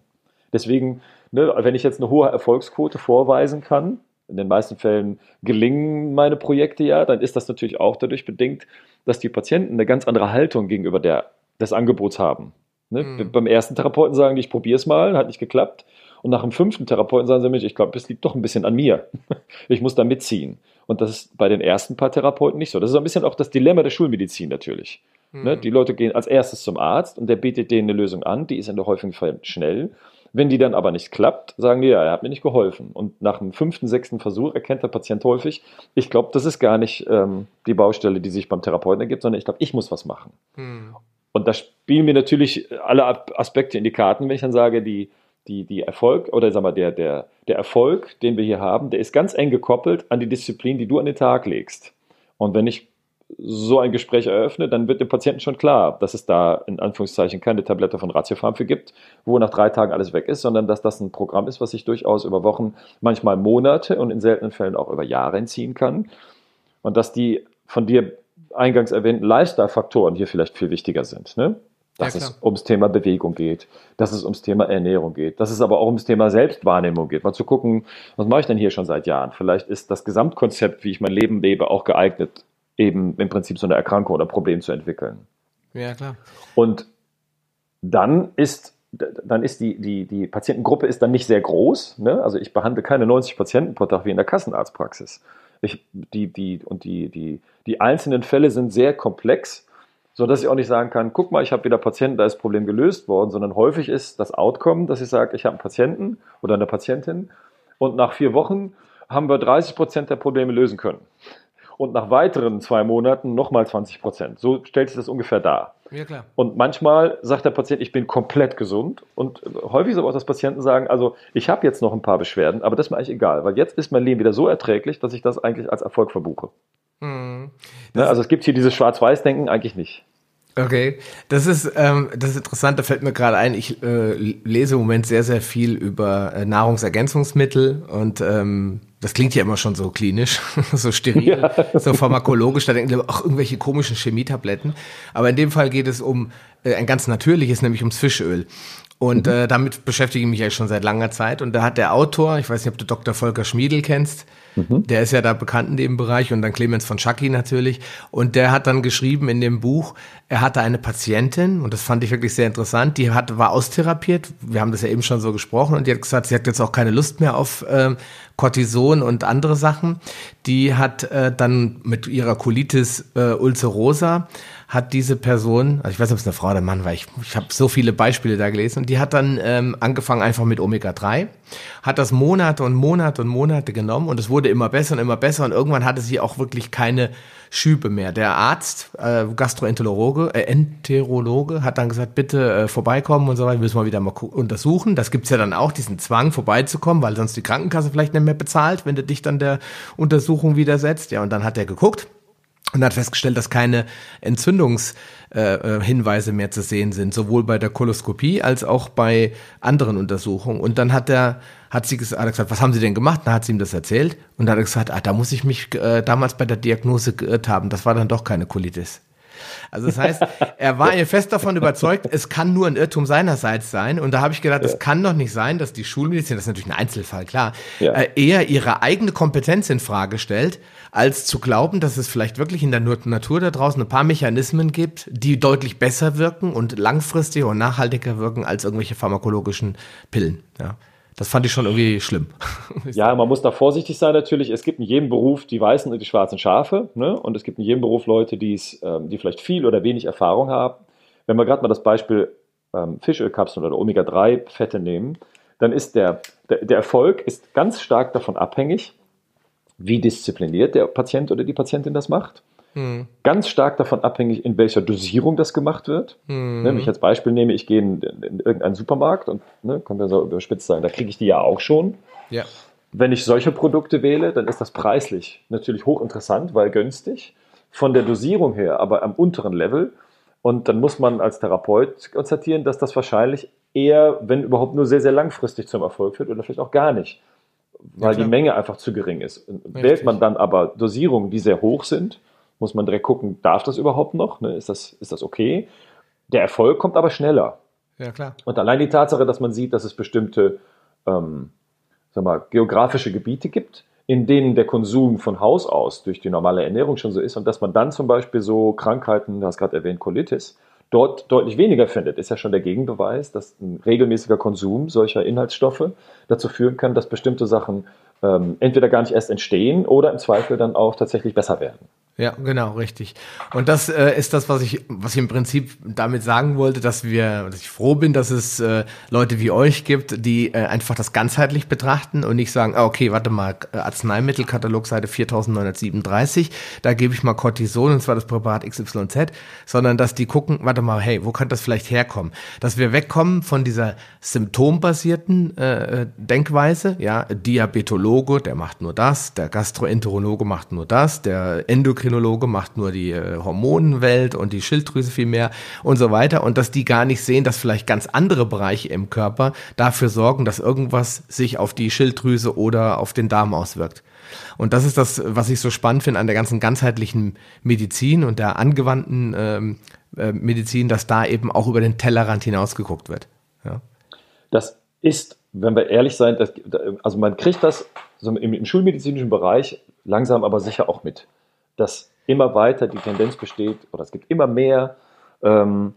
Deswegen, ne, wenn ich jetzt eine hohe Erfolgsquote vorweisen kann, in den meisten Fällen gelingen meine Projekte ja, dann ist das natürlich auch dadurch bedingt, dass die Patienten eine ganz andere Haltung gegenüber der, des Angebots haben. Ne? Mhm. Beim ersten Therapeuten sagen die, ich probiere es mal, hat nicht geklappt. Und nach dem fünften Therapeuten sagen sie mir, ich glaube, es liegt doch ein bisschen an mir. Ich muss da mitziehen. Und das ist bei den ersten paar Therapeuten nicht so. Das ist ein bisschen auch das Dilemma der Schulmedizin natürlich. Ne? Mhm. Die Leute gehen als erstes zum Arzt und der bietet denen eine Lösung an, die ist in der häufigen Fällen schnell. Wenn die dann aber nicht klappt, sagen die, ja, er hat mir nicht geholfen. Und nach dem fünften, sechsten Versuch erkennt der Patient häufig, ich glaube, das ist gar nicht ähm, die Baustelle, die sich beim Therapeuten ergibt, sondern ich glaube, ich muss was machen. Hm. Und da spielen mir natürlich alle Aspekte in die Karten, wenn ich dann sage, die, die, die Erfolg oder sag mal, der, der, der Erfolg, den wir hier haben, der ist ganz eng gekoppelt an die Disziplin, die du an den Tag legst. Und wenn ich so ein Gespräch eröffne, dann wird dem Patienten schon klar, dass es da in Anführungszeichen keine Tablette von Ratiofarm für gibt, wo nach drei Tagen alles weg ist, sondern dass das ein Programm ist, was sich durchaus über Wochen, manchmal Monate und in seltenen Fällen auch über Jahre entziehen kann. Und dass die von dir eingangs erwähnten Lifestyle-Faktoren hier vielleicht viel wichtiger sind. Ne? Dass ja, es ums Thema Bewegung geht, dass es ums Thema Ernährung geht, dass es aber auch ums Thema Selbstwahrnehmung geht. Mal zu gucken, was mache ich denn hier schon seit Jahren? Vielleicht ist das Gesamtkonzept, wie ich mein Leben lebe, auch geeignet, eben im Prinzip so eine Erkrankung oder Problem zu entwickeln. Ja, klar. Und dann ist, dann ist die, die, die Patientengruppe ist dann nicht sehr groß. Ne? Also ich behandle keine 90 Patienten pro Tag wie in der Kassenarztpraxis. Ich, die, die, und die, die, die einzelnen Fälle sind sehr komplex, sodass ich auch nicht sagen kann, guck mal, ich habe wieder Patienten, da ist das Problem gelöst worden, sondern häufig ist das Outcome, dass ich sage, ich habe einen Patienten oder eine Patientin und nach vier Wochen haben wir 30 Prozent der Probleme lösen können und nach weiteren zwei Monaten nochmal 20 Prozent. So stellt sich das ungefähr dar. Ja, klar. Und manchmal sagt der Patient, ich bin komplett gesund. Und häufig ist aber auch, dass Patienten sagen, also ich habe jetzt noch ein paar Beschwerden, aber das ist mir eigentlich egal, weil jetzt ist mein Leben wieder so erträglich, dass ich das eigentlich als Erfolg verbuche. Mhm. Ne, also es gibt hier dieses Schwarz-Weiß-Denken eigentlich nicht. Okay, das ist ähm, das ist interessant. Da fällt mir gerade ein. Ich äh, lese im Moment sehr sehr viel über äh, Nahrungsergänzungsmittel und ähm, das klingt ja immer schon so klinisch, so steril, ja. so pharmakologisch. Da denken wir auch irgendwelche komischen Chemietabletten. Aber in dem Fall geht es um äh, ein ganz natürliches, nämlich ums Fischöl. Und mhm. äh, damit beschäftige ich mich ja schon seit langer Zeit. Und da hat der Autor, ich weiß nicht, ob du Dr. Volker Schmiedel kennst, Mhm. Der ist ja da bekannt in dem Bereich und dann Clemens von Schacki natürlich. Und der hat dann geschrieben in dem Buch, er hatte eine Patientin und das fand ich wirklich sehr interessant. Die hat, war austherapiert. Wir haben das ja eben schon so gesprochen und die hat gesagt, sie hat jetzt auch keine Lust mehr auf ähm, Cortison und andere Sachen. Die hat äh, dann mit ihrer Colitis äh, ulcerosa hat diese Person, also ich weiß nicht, ob es eine Frau oder ein Mann war, ich, ich habe so viele Beispiele da gelesen und die hat dann ähm, angefangen einfach mit Omega-3, hat das Monate und Monate und Monate genommen und es wurde immer besser und immer besser und irgendwann hatte sie auch wirklich keine Schübe mehr. Der Arzt, äh, Gastroenterologe, äh, Enterologe, hat dann gesagt, bitte äh, vorbeikommen und so weiter, müssen wir wieder mal untersuchen. Das gibt's ja dann auch, diesen Zwang vorbeizukommen, weil sonst die Krankenkasse vielleicht nicht mehr bezahlt, wenn du dich dann der Untersuchung widersetzt. Ja, und dann hat er geguckt und hat festgestellt, dass keine Entzündungshinweise äh, mehr zu sehen sind, sowohl bei der Koloskopie als auch bei anderen Untersuchungen. Und dann hat er, hat sie gesagt, gesagt, was haben Sie denn gemacht? Dann hat sie ihm das erzählt und dann hat er gesagt, ah, da muss ich mich äh, damals bei der Diagnose geirrt haben. Das war dann doch keine Colitis. Also das heißt, er war ihr fest davon überzeugt, es kann nur ein Irrtum seinerseits sein. Und da habe ich gedacht, es kann doch nicht sein, dass die Schulmedizin, das ist natürlich ein Einzelfall, klar, ja. äh, eher ihre eigene Kompetenz in Frage stellt, als zu glauben, dass es vielleicht wirklich in der Natur da draußen ein paar Mechanismen gibt, die deutlich besser wirken und langfristiger und nachhaltiger wirken als irgendwelche pharmakologischen Pillen. Ja. Das fand ich schon irgendwie schlimm. Ja, man muss da vorsichtig sein natürlich. Es gibt in jedem Beruf die weißen und die schwarzen Schafe. Ne? Und es gibt in jedem Beruf Leute, ähm, die vielleicht viel oder wenig Erfahrung haben. Wenn wir gerade mal das Beispiel ähm, Fischölkapseln oder Omega-3-Fette nehmen, dann ist der, der, der Erfolg ist ganz stark davon abhängig, wie diszipliniert der Patient oder die Patientin das macht. Hm. Ganz stark davon abhängig, in welcher Dosierung das gemacht wird. Hm. Ne, wenn ich als Beispiel nehme, ich gehe in, in, in irgendeinen Supermarkt und ne, können wir so überspitzt sagen, da kriege ich die ja auch schon. Ja. Wenn ich solche Produkte wähle, dann ist das preislich natürlich hochinteressant, weil günstig. Von der Dosierung her, aber am unteren Level. Und dann muss man als Therapeut konstatieren, dass das wahrscheinlich eher, wenn überhaupt nur sehr, sehr langfristig zum Erfolg führt oder vielleicht auch gar nicht, weil ja, die Menge einfach zu gering ist. Wählt man dann aber Dosierungen, die sehr hoch sind, muss man direkt gucken, darf das überhaupt noch? Ne? Ist, das, ist das okay? Der Erfolg kommt aber schneller. Ja, klar. Und allein die Tatsache, dass man sieht, dass es bestimmte ähm, sag mal, geografische Gebiete gibt, in denen der Konsum von Haus aus durch die normale Ernährung schon so ist und dass man dann zum Beispiel so Krankheiten, du hast gerade erwähnt, Colitis, dort deutlich weniger findet, ist ja schon der Gegenbeweis, dass ein regelmäßiger Konsum solcher Inhaltsstoffe dazu führen kann, dass bestimmte Sachen ähm, entweder gar nicht erst entstehen oder im Zweifel dann auch tatsächlich besser werden. Ja, genau, richtig. Und das äh, ist das, was ich, was ich im Prinzip damit sagen wollte, dass wir, dass ich froh bin, dass es äh, Leute wie euch gibt, die äh, einfach das ganzheitlich betrachten und nicht sagen, ah, okay, warte mal, Arzneimittelkatalog Seite 4937, da gebe ich mal Cortison und zwar das Präparat XYZ, sondern dass die gucken, warte mal, hey, wo kann das vielleicht herkommen? Dass wir wegkommen von dieser symptombasierten äh, äh Denkweise, ja, Diabetologe, der macht nur das, der Gastroenterologe macht nur das, der Endokrinologe Endokrinologe macht nur die äh, Hormonenwelt und die Schilddrüse viel mehr und so weiter und dass die gar nicht sehen, dass vielleicht ganz andere Bereiche im Körper dafür sorgen, dass irgendwas sich auf die Schilddrüse oder auf den Darm auswirkt. Und das ist das, was ich so spannend finde an der ganzen ganzheitlichen Medizin und der angewandten ähm, äh, Medizin, dass da eben auch über den Tellerrand hinausgeguckt wird. Ja. Das ist, wenn wir ehrlich sein, das, also man kriegt das so im, im schulmedizinischen Bereich langsam aber sicher auch mit dass immer weiter die Tendenz besteht, oder es gibt immer mehr ähm,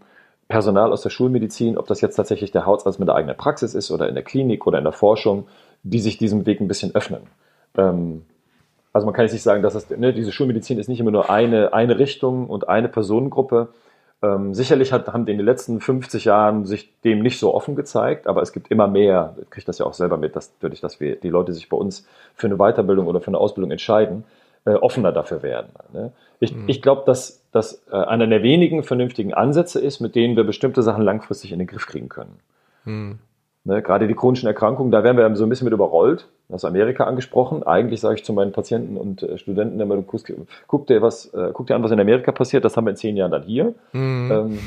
Personal aus der Schulmedizin, ob das jetzt tatsächlich der Hautarzt mit der eigenen Praxis ist oder in der Klinik oder in der Forschung, die sich diesem Weg ein bisschen öffnen. Ähm, also man kann jetzt nicht sagen, dass das, ne, diese Schulmedizin ist nicht immer nur eine, eine Richtung und eine Personengruppe. Ähm, sicherlich hat, haben die in den letzten 50 Jahren sich dem nicht so offen gezeigt, aber es gibt immer mehr, ich kriege das ja auch selber mit, dass, dass wir, die Leute sich bei uns für eine Weiterbildung oder für eine Ausbildung entscheiden, äh, offener dafür werden. Ne? Ich, mhm. ich glaube, dass das äh, einer der wenigen vernünftigen Ansätze ist, mit denen wir bestimmte Sachen langfristig in den Griff kriegen können. Mhm. Ne, gerade die chronischen Erkrankungen, da werden wir so ein bisschen mit überrollt. Das Amerika angesprochen. Eigentlich sage ich zu meinen Patienten und äh, Studenten immer, guck dir was, äh, guck dir an, was in Amerika passiert. Das haben wir in zehn Jahren dann hier. Mhm. Ähm,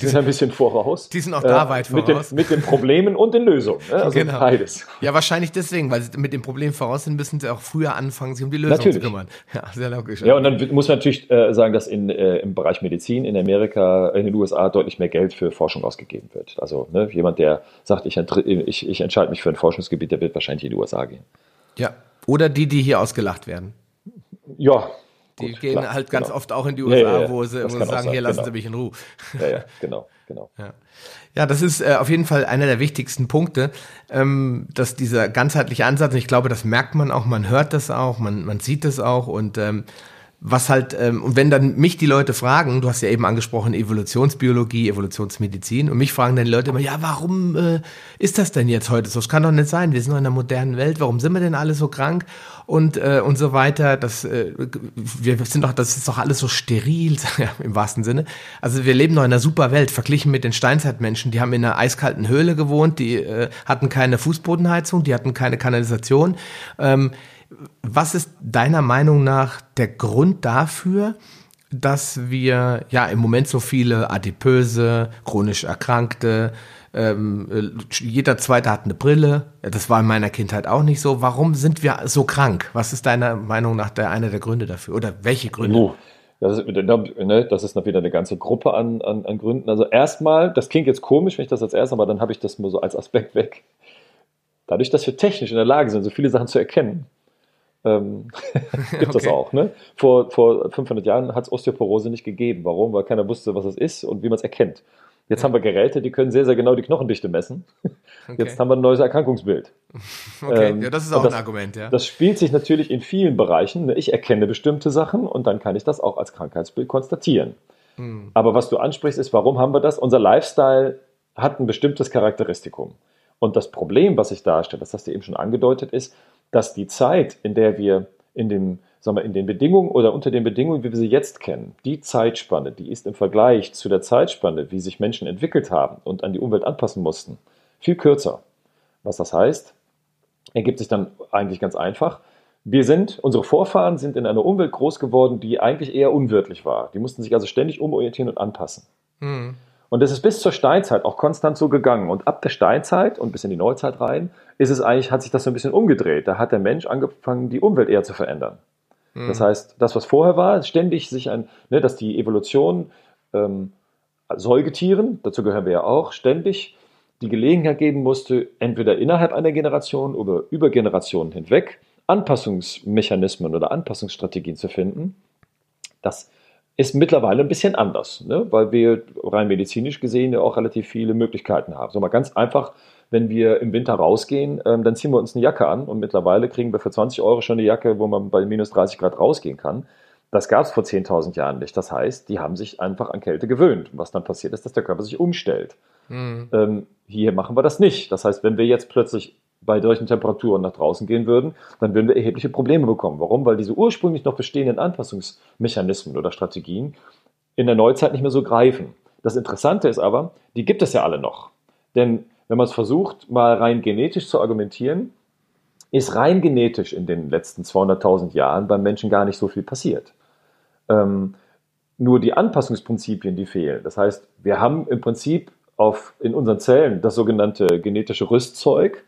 die sind ein bisschen voraus. Die sind auch da äh, weit voraus. Mit den, mit den, Problemen und den Lösungen. Ne? Also genau. beides. Ja, wahrscheinlich deswegen, weil sie mit dem Problem voraus sind, müssen sie auch früher anfangen, sich um die Lösung natürlich. zu kümmern. Ja, sehr logisch. Ja, und dann muss man natürlich äh, sagen, dass in, äh, im Bereich Medizin in Amerika, in den USA deutlich mehr Geld für Forschung ausgegeben wird. Also ne, jemand, der sagt, ich, ich, ich entscheide mich für ein Forschungsgebiet, der wird wahrscheinlich in die USA gehen. Ja, Oder die, die hier ausgelacht werden. Ja. Die gut, gehen klar, halt ganz genau. oft auch in die USA, ja, ja, wo sie, wo sie sagen, hier lassen genau. Sie mich in Ruhe. Ja, ja, genau, genau. Ja. Ja, das ist äh, auf jeden Fall einer der wichtigsten Punkte, ähm, dass dieser ganzheitliche Ansatz, und ich glaube, das merkt man auch, man hört das auch, man, man sieht das auch und ähm, was halt, ähm, und wenn dann mich die Leute fragen, du hast ja eben angesprochen, Evolutionsbiologie, Evolutionsmedizin, und mich fragen dann die Leute immer, ja, warum äh, ist das denn jetzt heute so? Das kann doch nicht sein, wir sind doch in einer modernen Welt, warum sind wir denn alle so krank? Und, äh, und so weiter. Das, äh, wir sind doch, das ist doch alles so steril, im wahrsten Sinne. Also wir leben doch in einer super Welt, verglichen mit den Steinzeitmenschen, die haben in einer eiskalten Höhle gewohnt, die äh, hatten keine Fußbodenheizung, die hatten keine Kanalisation. Ähm, was ist deiner Meinung nach der Grund dafür, dass wir ja im Moment so viele Adipöse, chronisch Erkrankte, ähm, äh, jeder zweite hat eine Brille. Das war in meiner Kindheit auch nicht so. Warum sind wir so krank? Was ist deiner Meinung nach der, einer der Gründe dafür? Oder welche Gründe? Oh, das, ist, ne, das ist wieder eine ganze Gruppe an, an, an Gründen. Also erstmal, das klingt jetzt komisch, wenn ich das als erstes, aber dann habe ich das nur so als Aspekt weg. Dadurch, dass wir technisch in der Lage sind, so viele Sachen zu erkennen, ähm, gibt okay. das auch. Ne? Vor, vor 500 Jahren hat es Osteoporose nicht gegeben. Warum? Weil keiner wusste, was es ist und wie man es erkennt. Jetzt haben wir Geräte, die können sehr, sehr genau die Knochendichte messen. Okay. Jetzt haben wir ein neues Erkrankungsbild. Okay, ähm, ja, das ist auch das, ein Argument, ja. Das spielt sich natürlich in vielen Bereichen. Ne? Ich erkenne bestimmte Sachen und dann kann ich das auch als Krankheitsbild konstatieren. Hm. Aber was du ansprichst, ist, warum haben wir das? Unser Lifestyle hat ein bestimmtes Charakteristikum. Und das Problem, was sich darstellt, das hast du eben schon angedeutet, ist, dass die Zeit, in der wir in, dem, sagen wir, in den Bedingungen oder unter den Bedingungen, wie wir sie jetzt kennen, die Zeitspanne, die ist im Vergleich zu der Zeitspanne, wie sich Menschen entwickelt haben und an die Umwelt anpassen mussten, viel kürzer. Was das heißt, ergibt sich dann eigentlich ganz einfach. Wir sind, unsere Vorfahren sind in einer Umwelt groß geworden, die eigentlich eher unwirtlich war. Die mussten sich also ständig umorientieren und anpassen. Mhm. Und das ist bis zur Steinzeit auch konstant so gegangen. Und ab der Steinzeit und bis in die Neuzeit rein ist es eigentlich, hat sich das so ein bisschen umgedreht. Da hat der Mensch angefangen, die Umwelt eher zu verändern. Mhm. Das heißt, das, was vorher war, ständig sich ein, ne, dass die Evolution ähm, Säugetieren, dazu gehören wir ja auch, ständig die Gelegenheit geben musste, entweder innerhalb einer Generation oder über Generationen hinweg Anpassungsmechanismen oder Anpassungsstrategien zu finden. Das ist mittlerweile ein bisschen anders, ne? weil wir rein medizinisch gesehen ja auch relativ viele Möglichkeiten haben. So mal ganz einfach, wenn wir im Winter rausgehen, ähm, dann ziehen wir uns eine Jacke an und mittlerweile kriegen wir für 20 Euro schon eine Jacke, wo man bei minus 30 Grad rausgehen kann. Das gab es vor 10.000 Jahren nicht. Das heißt, die haben sich einfach an Kälte gewöhnt. was dann passiert ist, dass der Körper sich umstellt. Mhm. Ähm, hier machen wir das nicht. Das heißt, wenn wir jetzt plötzlich bei solchen Temperaturen nach draußen gehen würden, dann würden wir erhebliche Probleme bekommen. Warum? Weil diese ursprünglich noch bestehenden Anpassungsmechanismen oder Strategien in der Neuzeit nicht mehr so greifen. Das Interessante ist aber, die gibt es ja alle noch. Denn wenn man es versucht, mal rein genetisch zu argumentieren, ist rein genetisch in den letzten 200.000 Jahren beim Menschen gar nicht so viel passiert. Ähm, nur die Anpassungsprinzipien, die fehlen. Das heißt, wir haben im Prinzip auf, in unseren Zellen das sogenannte genetische Rüstzeug,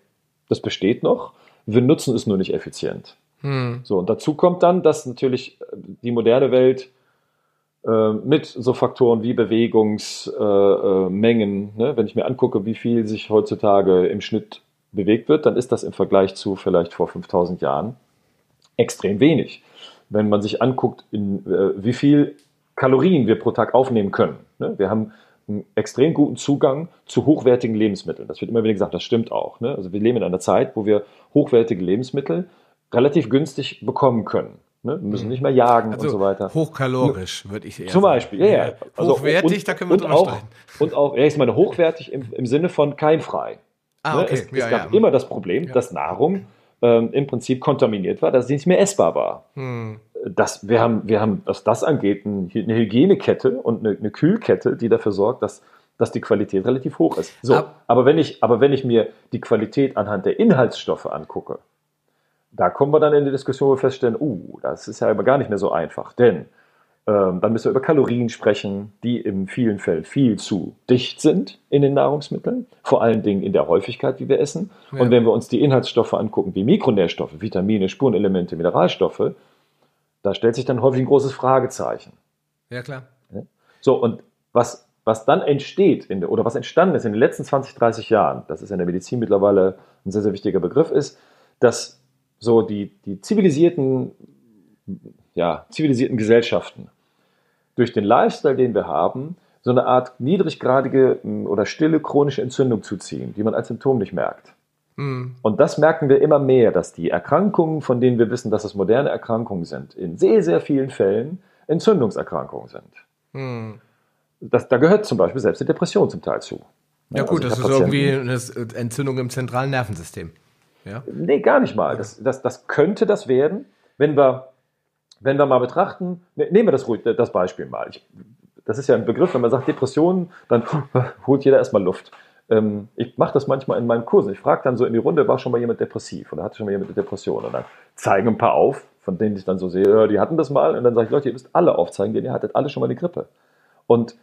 das besteht noch. Wir nutzen es nur nicht effizient. Hm. So, und dazu kommt dann, dass natürlich die moderne Welt mit so Faktoren wie Bewegungsmengen, äh, ne, wenn ich mir angucke, wie viel sich heutzutage im Schnitt bewegt wird, dann ist das im Vergleich zu vielleicht vor 5000 Jahren extrem wenig. Wenn man sich anguckt, in, äh, wie viel Kalorien wir pro Tag aufnehmen können. Ne? Wir haben einen extrem guten Zugang zu hochwertigen Lebensmitteln. Das wird immer wieder gesagt, das stimmt auch. Ne? Also wir leben in einer Zeit, wo wir hochwertige Lebensmittel relativ günstig bekommen können. Ne? Wir müssen mhm. nicht mehr jagen also und so weiter. Hochkalorisch, würde ich eher Zum Beispiel, ja, ja. Also hochwertig, und, da können wir drüber auch, streiten. Und auch, ja, ich meine, hochwertig im, im Sinne von keimfrei. Ah, ne? okay. Es, ja, es gab ja. immer das Problem, dass Nahrung ähm, im Prinzip kontaminiert war, dass sie nicht mehr essbar war. Hm das, wir, haben, wir haben, was das angeht, eine Hygienekette und eine, eine Kühlkette, die dafür sorgt, dass, dass die Qualität relativ hoch ist. So, Ab aber, wenn ich, aber wenn ich mir die Qualität anhand der Inhaltsstoffe angucke, da kommen wir dann in die Diskussion, wo wir feststellen, uh, das ist ja aber gar nicht mehr so einfach. Denn ähm, dann müssen wir über Kalorien sprechen, die in vielen Fällen viel zu dicht sind in den Nahrungsmitteln, vor allen Dingen in der Häufigkeit, wie wir essen. Ja. Und wenn wir uns die Inhaltsstoffe angucken, wie Mikronährstoffe, Vitamine, Spurenelemente, Mineralstoffe, da stellt sich dann häufig ein großes Fragezeichen. Ja, klar. So, und was, was dann entsteht, in, oder was entstanden ist in den letzten 20, 30 Jahren, das ist in der Medizin mittlerweile ein sehr, sehr wichtiger Begriff, ist, dass so die, die zivilisierten, ja, zivilisierten Gesellschaften durch den Lifestyle, den wir haben, so eine Art niedriggradige oder stille chronische Entzündung zuziehen, die man als Symptom nicht merkt. Mhm. Und das merken wir immer mehr, dass die Erkrankungen, von denen wir wissen, dass es moderne Erkrankungen sind, in sehr, sehr vielen Fällen Entzündungserkrankungen sind. Mhm. Das, da gehört zum Beispiel selbst die Depression zum Teil zu. Ja, gut, also das ist irgendwie eine Entzündung im zentralen Nervensystem. Ja? Nee, gar nicht mal. Das, das, das könnte das werden, wenn wir, wenn wir mal betrachten, ne, nehmen wir das, das Beispiel mal. Ich, das ist ja ein Begriff, wenn man sagt Depressionen, dann holt jeder erstmal Luft. Ähm, ich mache das manchmal in meinen Kursen. Ich frage dann so in die Runde, war schon mal jemand depressiv oder hatte schon mal jemand eine Depression? Und dann zeigen ein paar auf, von denen ich dann so sehe, ja, die hatten das mal. Und dann sage ich, Leute, ihr müsst alle aufzeigen, denn ihr hattet alle schon mal eine Grippe. Und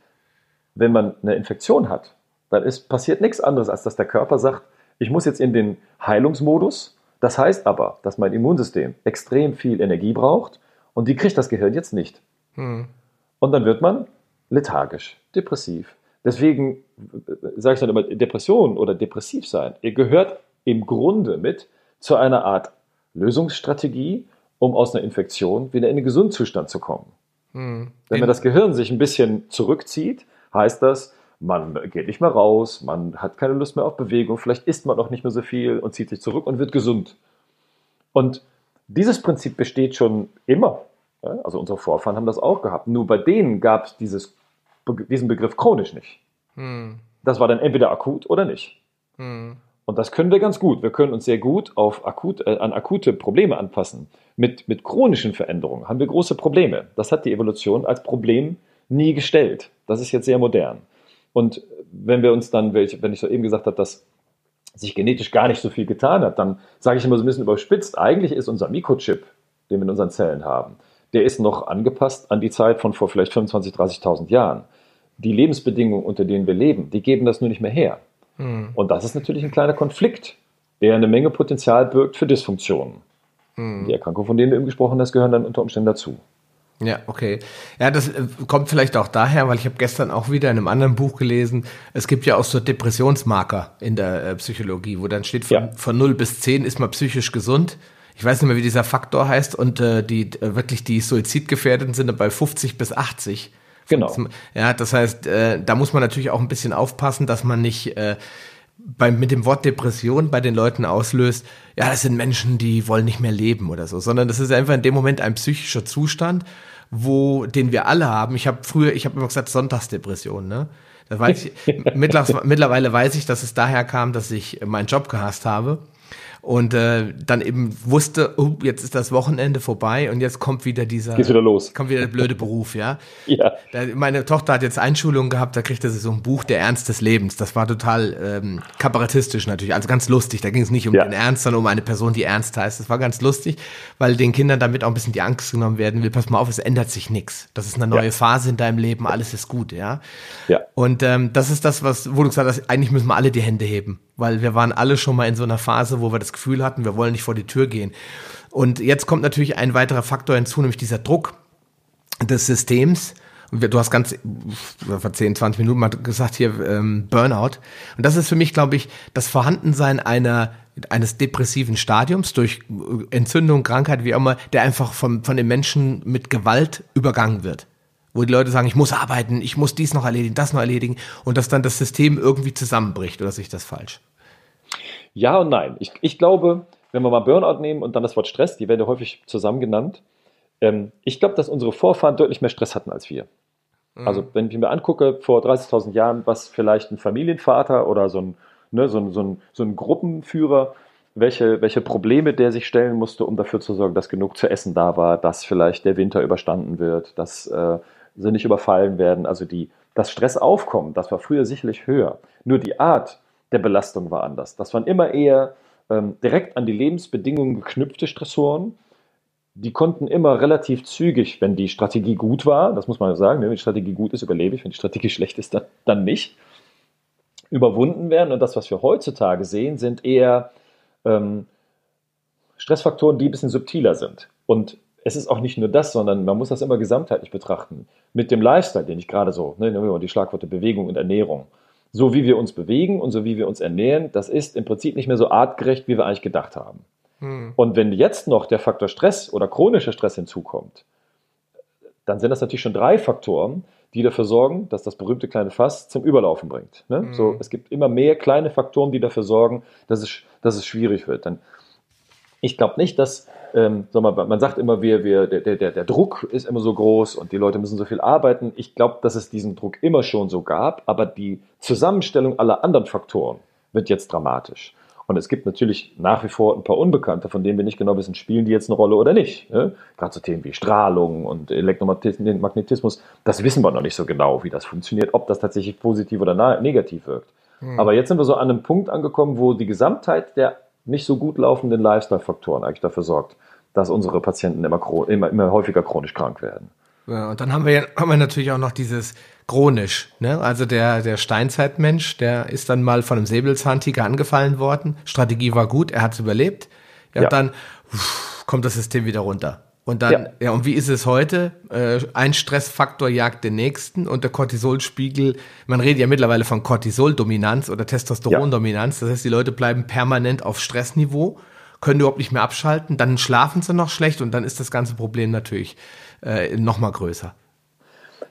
wenn man eine Infektion hat, dann ist, passiert nichts anderes, als dass der Körper sagt, ich muss jetzt in den Heilungsmodus. Das heißt aber, dass mein Immunsystem extrem viel Energie braucht und die kriegt das Gehirn jetzt nicht. Hm. Und dann wird man lethargisch, depressiv. Deswegen sage ich dann immer, Depression oder depressiv sein, ihr gehört im Grunde mit zu einer Art Lösungsstrategie, um aus einer Infektion wieder in den Gesundzustand zu kommen. Hm. Wenn man das Gehirn sich ein bisschen zurückzieht, heißt das, man geht nicht mehr raus, man hat keine Lust mehr auf Bewegung, vielleicht isst man auch nicht mehr so viel und zieht sich zurück und wird gesund. Und dieses Prinzip besteht schon immer. Also unsere Vorfahren haben das auch gehabt. Nur bei denen gab es diesen Begriff chronisch nicht. Hm. Das war dann entweder akut oder nicht. Hm. Und das können wir ganz gut. Wir können uns sehr gut auf akut, äh, an akute Probleme anpassen. Mit, mit chronischen Veränderungen haben wir große Probleme. Das hat die Evolution als Problem nie gestellt. Das ist jetzt sehr modern. Und wenn wir uns dann, wenn ich so eben gesagt habe, dass sich genetisch gar nicht so viel getan hat, dann sage ich immer so ein bisschen überspitzt, eigentlich ist unser Mikrochip, den wir in unseren Zellen haben, der ist noch angepasst an die Zeit von vor vielleicht 25.000, 30.000 Jahren. Die Lebensbedingungen, unter denen wir leben, die geben das nur nicht mehr her. Mhm. Und das ist natürlich ein kleiner Konflikt, der eine Menge Potenzial birgt für Dysfunktionen. Mhm. Die Erkrankungen, von denen du eben gesprochen hast, gehören dann unter Umständen dazu. Ja, okay. Ja, das äh, kommt vielleicht auch daher, weil ich habe gestern auch wieder in einem anderen Buch gelesen, es gibt ja auch so Depressionsmarker in der äh, Psychologie, wo dann steht, von, ja. von 0 bis 10 ist man psychisch gesund. Ich weiß nicht mehr, wie dieser Faktor heißt und äh, die äh, wirklich die Suizidgefährdeten sind bei 50 bis 80. Genau. Ja, das heißt, äh, da muss man natürlich auch ein bisschen aufpassen, dass man nicht beim, mit dem Wort Depression bei den Leuten auslöst, ja, das sind Menschen, die wollen nicht mehr leben oder so, sondern das ist einfach in dem Moment ein psychischer Zustand, wo, den wir alle haben. Ich habe früher, ich habe immer gesagt Sonntagsdepression, ne? Das weiß ich, mittlerweile weiß ich, dass es daher kam, dass ich meinen Job gehasst habe und äh, dann eben wusste, oh, jetzt ist das Wochenende vorbei und jetzt kommt wieder dieser Geht's wieder los. kommt wieder der blöde Beruf, ja. ja. Da, meine Tochter hat jetzt Einschulung gehabt, da kriegte sie so ein Buch Der Ernst des Lebens. Das war total ähm, kabarettistisch natürlich, also ganz lustig. Da ging es nicht um ja. den Ernst, sondern um eine Person, die Ernst heißt. Das war ganz lustig, weil den Kindern damit auch ein bisschen die Angst genommen werden will. Pass mal auf, es ändert sich nichts. Das ist eine neue ja. Phase in deinem Leben, alles ist gut, ja. Ja. Und ähm, das ist das, was, wo du gesagt hast, eigentlich müssen wir alle die Hände heben weil wir waren alle schon mal in so einer Phase, wo wir das Gefühl hatten, wir wollen nicht vor die Tür gehen. Und jetzt kommt natürlich ein weiterer Faktor hinzu, nämlich dieser Druck des Systems. Du hast ganz vor 10, 20 Minuten mal gesagt hier ähm, Burnout. Und das ist für mich, glaube ich, das Vorhandensein einer eines depressiven Stadiums durch Entzündung, Krankheit, wie auch immer, der einfach von, von den Menschen mit Gewalt übergangen wird wo die Leute sagen, ich muss arbeiten, ich muss dies noch erledigen, das noch erledigen und dass dann das System irgendwie zusammenbricht oder sehe ich das falsch? Ja und nein. Ich, ich glaube, wenn wir mal Burnout nehmen und dann das Wort Stress, die werden häufig zusammen genannt, ähm, ich glaube, dass unsere Vorfahren deutlich mehr Stress hatten als wir. Mhm. Also wenn ich mir angucke, vor 30.000 Jahren, was vielleicht ein Familienvater oder so ein, ne, so ein, so ein, so ein Gruppenführer welche, welche Probleme der sich stellen musste, um dafür zu sorgen, dass genug zu essen da war, dass vielleicht der Winter überstanden wird, dass äh, sie nicht überfallen werden. Also die, das Stressaufkommen, das war früher sicherlich höher. Nur die Art der Belastung war anders. Das waren immer eher ähm, direkt an die Lebensbedingungen geknüpfte Stressoren. Die konnten immer relativ zügig, wenn die Strategie gut war, das muss man sagen, wenn die Strategie gut ist, überlebe ich, wenn die Strategie schlecht ist, dann, dann nicht, überwunden werden. Und das, was wir heutzutage sehen, sind eher ähm, Stressfaktoren, die ein bisschen subtiler sind. Und es ist auch nicht nur das, sondern man muss das immer gesamtheitlich betrachten. Mit dem Lifestyle, den ich gerade so, ne, die Schlagworte Bewegung und Ernährung. So wie wir uns bewegen und so wie wir uns ernähren, das ist im Prinzip nicht mehr so artgerecht, wie wir eigentlich gedacht haben. Mhm. Und wenn jetzt noch der Faktor Stress oder chronischer Stress hinzukommt, dann sind das natürlich schon drei Faktoren, die dafür sorgen, dass das berühmte kleine Fass zum Überlaufen bringt. Ne? Mhm. So, es gibt immer mehr kleine Faktoren, die dafür sorgen, dass es, dass es schwierig wird. Dann, ich glaube nicht, dass, ähm, sag mal, man sagt immer, wir, wir, der, der, der Druck ist immer so groß und die Leute müssen so viel arbeiten. Ich glaube, dass es diesen Druck immer schon so gab, aber die Zusammenstellung aller anderen Faktoren wird jetzt dramatisch. Und es gibt natürlich nach wie vor ein paar Unbekannte, von denen wir nicht genau wissen, spielen die jetzt eine Rolle oder nicht. Ne? Gerade so Themen wie Strahlung und Elektromagnetismus, das wissen wir noch nicht so genau, wie das funktioniert, ob das tatsächlich positiv oder negativ wirkt. Hm. Aber jetzt sind wir so an einem Punkt angekommen, wo die Gesamtheit der nicht so gut laufenden Lifestyle-Faktoren eigentlich dafür sorgt, dass unsere Patienten immer, immer, immer häufiger chronisch krank werden. Ja, und dann haben wir, haben wir natürlich auch noch dieses chronisch. Ne? Also der, der Steinzeitmensch, der ist dann mal von einem Säbelzahntiger angefallen worden. Strategie war gut, er hat es überlebt. Ja, ja. Und dann uff, kommt das System wieder runter. Und dann, ja. ja, und wie ist es heute? Äh, ein Stressfaktor jagt den nächsten und der Cortisolspiegel, man redet ja mittlerweile von Cortisoldominanz oder Testosterondominanz. Das heißt, die Leute bleiben permanent auf Stressniveau, können überhaupt nicht mehr abschalten, dann schlafen sie noch schlecht und dann ist das ganze Problem natürlich äh, noch mal größer.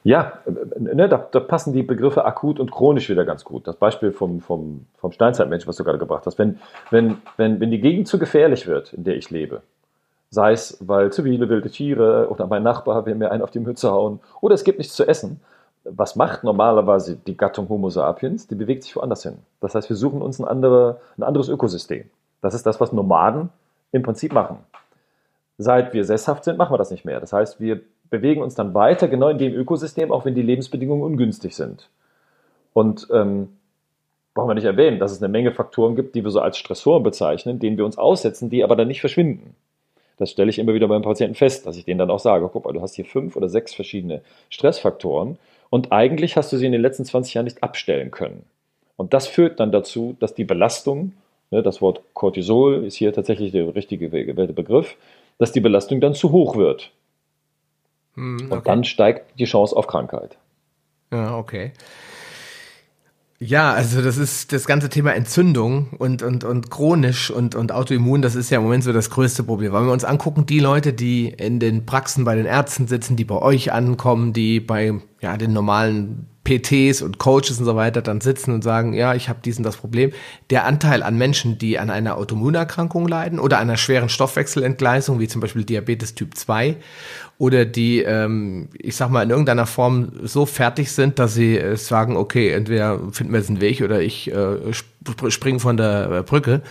Ja, ne, da, da, passen die Begriffe akut und chronisch wieder ganz gut. Das Beispiel vom, vom, vom Steinzeitmensch, was du gerade gebracht hast. Wenn, wenn, wenn, wenn die Gegend zu gefährlich wird, in der ich lebe, sei es, weil zu viele wilde Tiere oder mein Nachbar will mir einen auf die Mütze hauen oder es gibt nichts zu essen, was macht normalerweise die Gattung Homo sapiens? Die bewegt sich woanders hin. Das heißt, wir suchen uns ein, andere, ein anderes Ökosystem. Das ist das, was Nomaden im Prinzip machen. Seit wir sesshaft sind, machen wir das nicht mehr. Das heißt, wir bewegen uns dann weiter genau in dem Ökosystem, auch wenn die Lebensbedingungen ungünstig sind. Und ähm, brauchen wir nicht erwähnen, dass es eine Menge Faktoren gibt, die wir so als Stressoren bezeichnen, denen wir uns aussetzen, die aber dann nicht verschwinden. Das stelle ich immer wieder beim Patienten fest, dass ich denen dann auch sage, guck mal, du hast hier fünf oder sechs verschiedene Stressfaktoren und eigentlich hast du sie in den letzten 20 Jahren nicht abstellen können. Und das führt dann dazu, dass die Belastung, ne, das Wort Cortisol ist hier tatsächlich der richtige gewählte Begriff, dass die Belastung dann zu hoch wird. Hm, okay. Und dann steigt die Chance auf Krankheit. Ja, okay. Ja, also das ist das ganze Thema Entzündung und, und, und chronisch und, und Autoimmun, das ist ja im Moment so das größte Problem. Wenn wir uns angucken, die Leute, die in den Praxen bei den Ärzten sitzen, die bei euch ankommen, die bei ja, den normalen PTs und Coaches und so weiter dann sitzen und sagen, ja, ich habe diesen das Problem. Der Anteil an Menschen, die an einer Autoimmunerkrankung leiden oder einer schweren Stoffwechselentgleisung, wie zum Beispiel Diabetes Typ 2, oder die, ähm, ich sag mal, in irgendeiner Form so fertig sind, dass sie äh, sagen, okay, entweder finden wir jetzt einen Weg oder ich äh, sp springe von der äh, Brücke,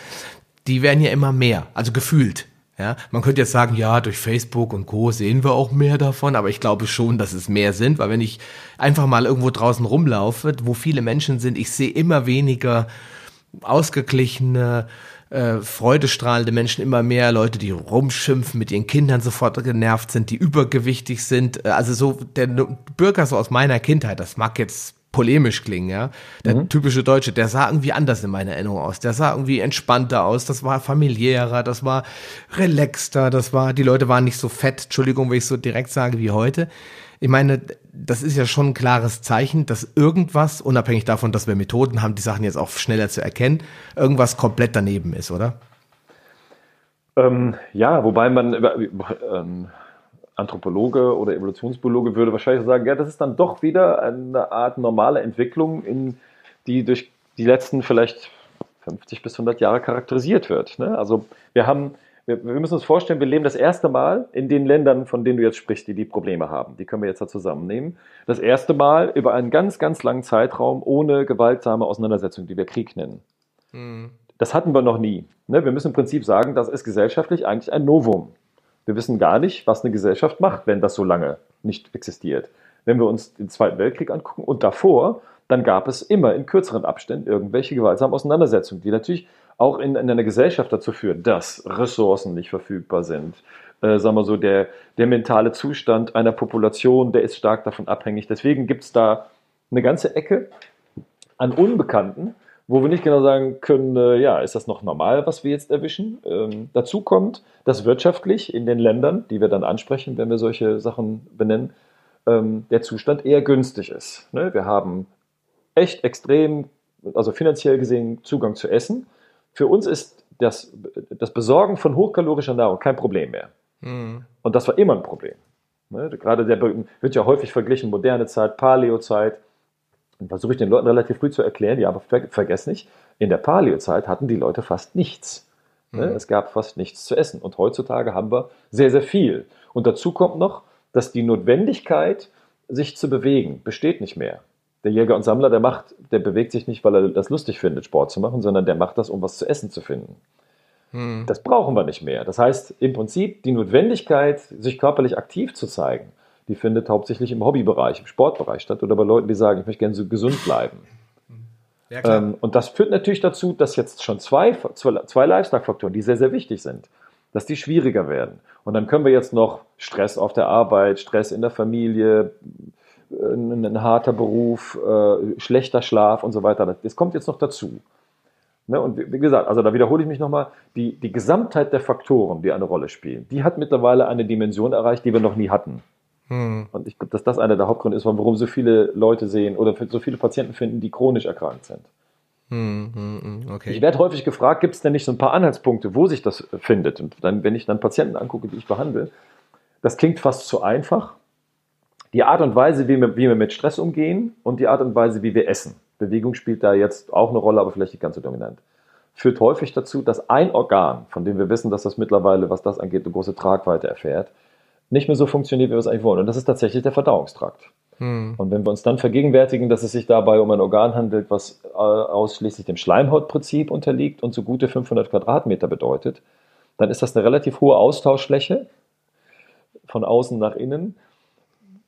die werden ja immer mehr, also gefühlt. Ja, man könnte jetzt sagen, ja, durch Facebook und Co. sehen wir auch mehr davon, aber ich glaube schon, dass es mehr sind, weil wenn ich einfach mal irgendwo draußen rumlaufe, wo viele Menschen sind, ich sehe immer weniger ausgeglichene, äh, freudestrahlende Menschen, immer mehr Leute, die rumschimpfen, mit ihren Kindern sofort genervt sind, die übergewichtig sind. Äh, also so der Bürger so aus meiner Kindheit, das mag jetzt polemisch klingen, ja. Der mhm. typische Deutsche, der sah irgendwie anders in meiner Erinnerung aus. Der sah irgendwie entspannter aus, das war familiärer, das war relaxter, das war, die Leute waren nicht so fett, Entschuldigung, wenn ich so direkt sage wie heute. Ich meine, das ist ja schon ein klares Zeichen, dass irgendwas, unabhängig davon, dass wir Methoden haben, die Sachen jetzt auch schneller zu erkennen, irgendwas komplett daneben ist, oder? Ähm, ja, wobei man ähm, Anthropologe oder Evolutionsbiologe würde wahrscheinlich sagen, ja, das ist dann doch wieder eine Art normale Entwicklung, in die durch die letzten vielleicht 50 bis 100 Jahre charakterisiert wird. Ne? Also wir haben, wir, wir, müssen uns vorstellen, wir leben das erste Mal in den Ländern, von denen du jetzt sprichst, die die Probleme haben. Die können wir jetzt da zusammennehmen. Das erste Mal über einen ganz, ganz langen Zeitraum ohne gewaltsame Auseinandersetzung, die wir Krieg nennen. Mhm. Das hatten wir noch nie. Ne? Wir müssen im Prinzip sagen, das ist gesellschaftlich eigentlich ein Novum. Wir wissen gar nicht, was eine Gesellschaft macht, wenn das so lange nicht existiert. Wenn wir uns den Zweiten Weltkrieg angucken und davor, dann gab es immer in kürzeren Abständen irgendwelche gewaltsamen Auseinandersetzungen, die natürlich auch in, in einer Gesellschaft dazu führen, dass Ressourcen nicht verfügbar sind. Äh, sagen wir so, der, der mentale Zustand einer Population, der ist stark davon abhängig. Deswegen gibt es da eine ganze Ecke an Unbekannten, wo wir nicht genau sagen können, äh, ja, ist das noch normal, was wir jetzt erwischen? Ähm, dazu kommt, dass wirtschaftlich in den Ländern, die wir dann ansprechen, wenn wir solche Sachen benennen, ähm, der Zustand eher günstig ist. Ne? Wir haben echt extrem, also finanziell gesehen, Zugang zu Essen. Für uns ist das, das Besorgen von hochkalorischer Nahrung kein Problem mehr. Mhm. Und das war immer ein Problem. Ne? Gerade der wird ja häufig verglichen, moderne Zeit, Paleozeit. Versuche ich den Leuten relativ früh zu erklären, ja, aber ver vergesst nicht, in der Paleozeit hatten die Leute fast nichts. Ne? Mhm. Es gab fast nichts zu essen. Und heutzutage haben wir sehr, sehr viel. Und dazu kommt noch, dass die Notwendigkeit, sich zu bewegen, besteht nicht mehr. Der Jäger und Sammler, der macht, der bewegt sich nicht, weil er das lustig findet, Sport zu machen, sondern der macht das, um was zu essen zu finden. Hm. Das brauchen wir nicht mehr. Das heißt, im Prinzip die Notwendigkeit, sich körperlich aktiv zu zeigen, die findet hauptsächlich im Hobbybereich, im Sportbereich statt oder bei Leuten, die sagen, ich möchte gerne so gesund bleiben. Ja, ähm, und das führt natürlich dazu, dass jetzt schon zwei, zwei, zwei Lifestyle-Faktoren, die sehr, sehr wichtig sind, dass die schwieriger werden. Und dann können wir jetzt noch Stress auf der Arbeit, Stress in der Familie, ein, ein harter Beruf, äh, schlechter Schlaf und so weiter. Das kommt jetzt noch dazu. Ne? Und wie gesagt, also da wiederhole ich mich nochmal, die, die Gesamtheit der Faktoren, die eine Rolle spielen, die hat mittlerweile eine Dimension erreicht, die wir noch nie hatten. Hm. Und ich glaube, dass das einer der Hauptgründe ist, warum so viele Leute sehen oder so viele Patienten finden, die chronisch erkrankt sind. Hm, hm, hm okay. Ich werde häufig gefragt, gibt es denn nicht so ein paar Anhaltspunkte, wo sich das findet? Und dann, wenn ich dann Patienten angucke, die ich behandle, das klingt fast zu einfach. Die Art und Weise, wie wir, wie wir mit Stress umgehen und die Art und Weise, wie wir essen. Bewegung spielt da jetzt auch eine Rolle, aber vielleicht nicht ganz so dominant. Führt häufig dazu, dass ein Organ, von dem wir wissen, dass das mittlerweile, was das angeht, eine große Tragweite erfährt, nicht mehr so funktioniert, wie wir es eigentlich wollen. Und das ist tatsächlich der Verdauungstrakt. Hm. Und wenn wir uns dann vergegenwärtigen, dass es sich dabei um ein Organ handelt, was äh, ausschließlich dem Schleimhautprinzip unterliegt und so gute 500 Quadratmeter bedeutet, dann ist das eine relativ hohe Austauschfläche von außen nach innen,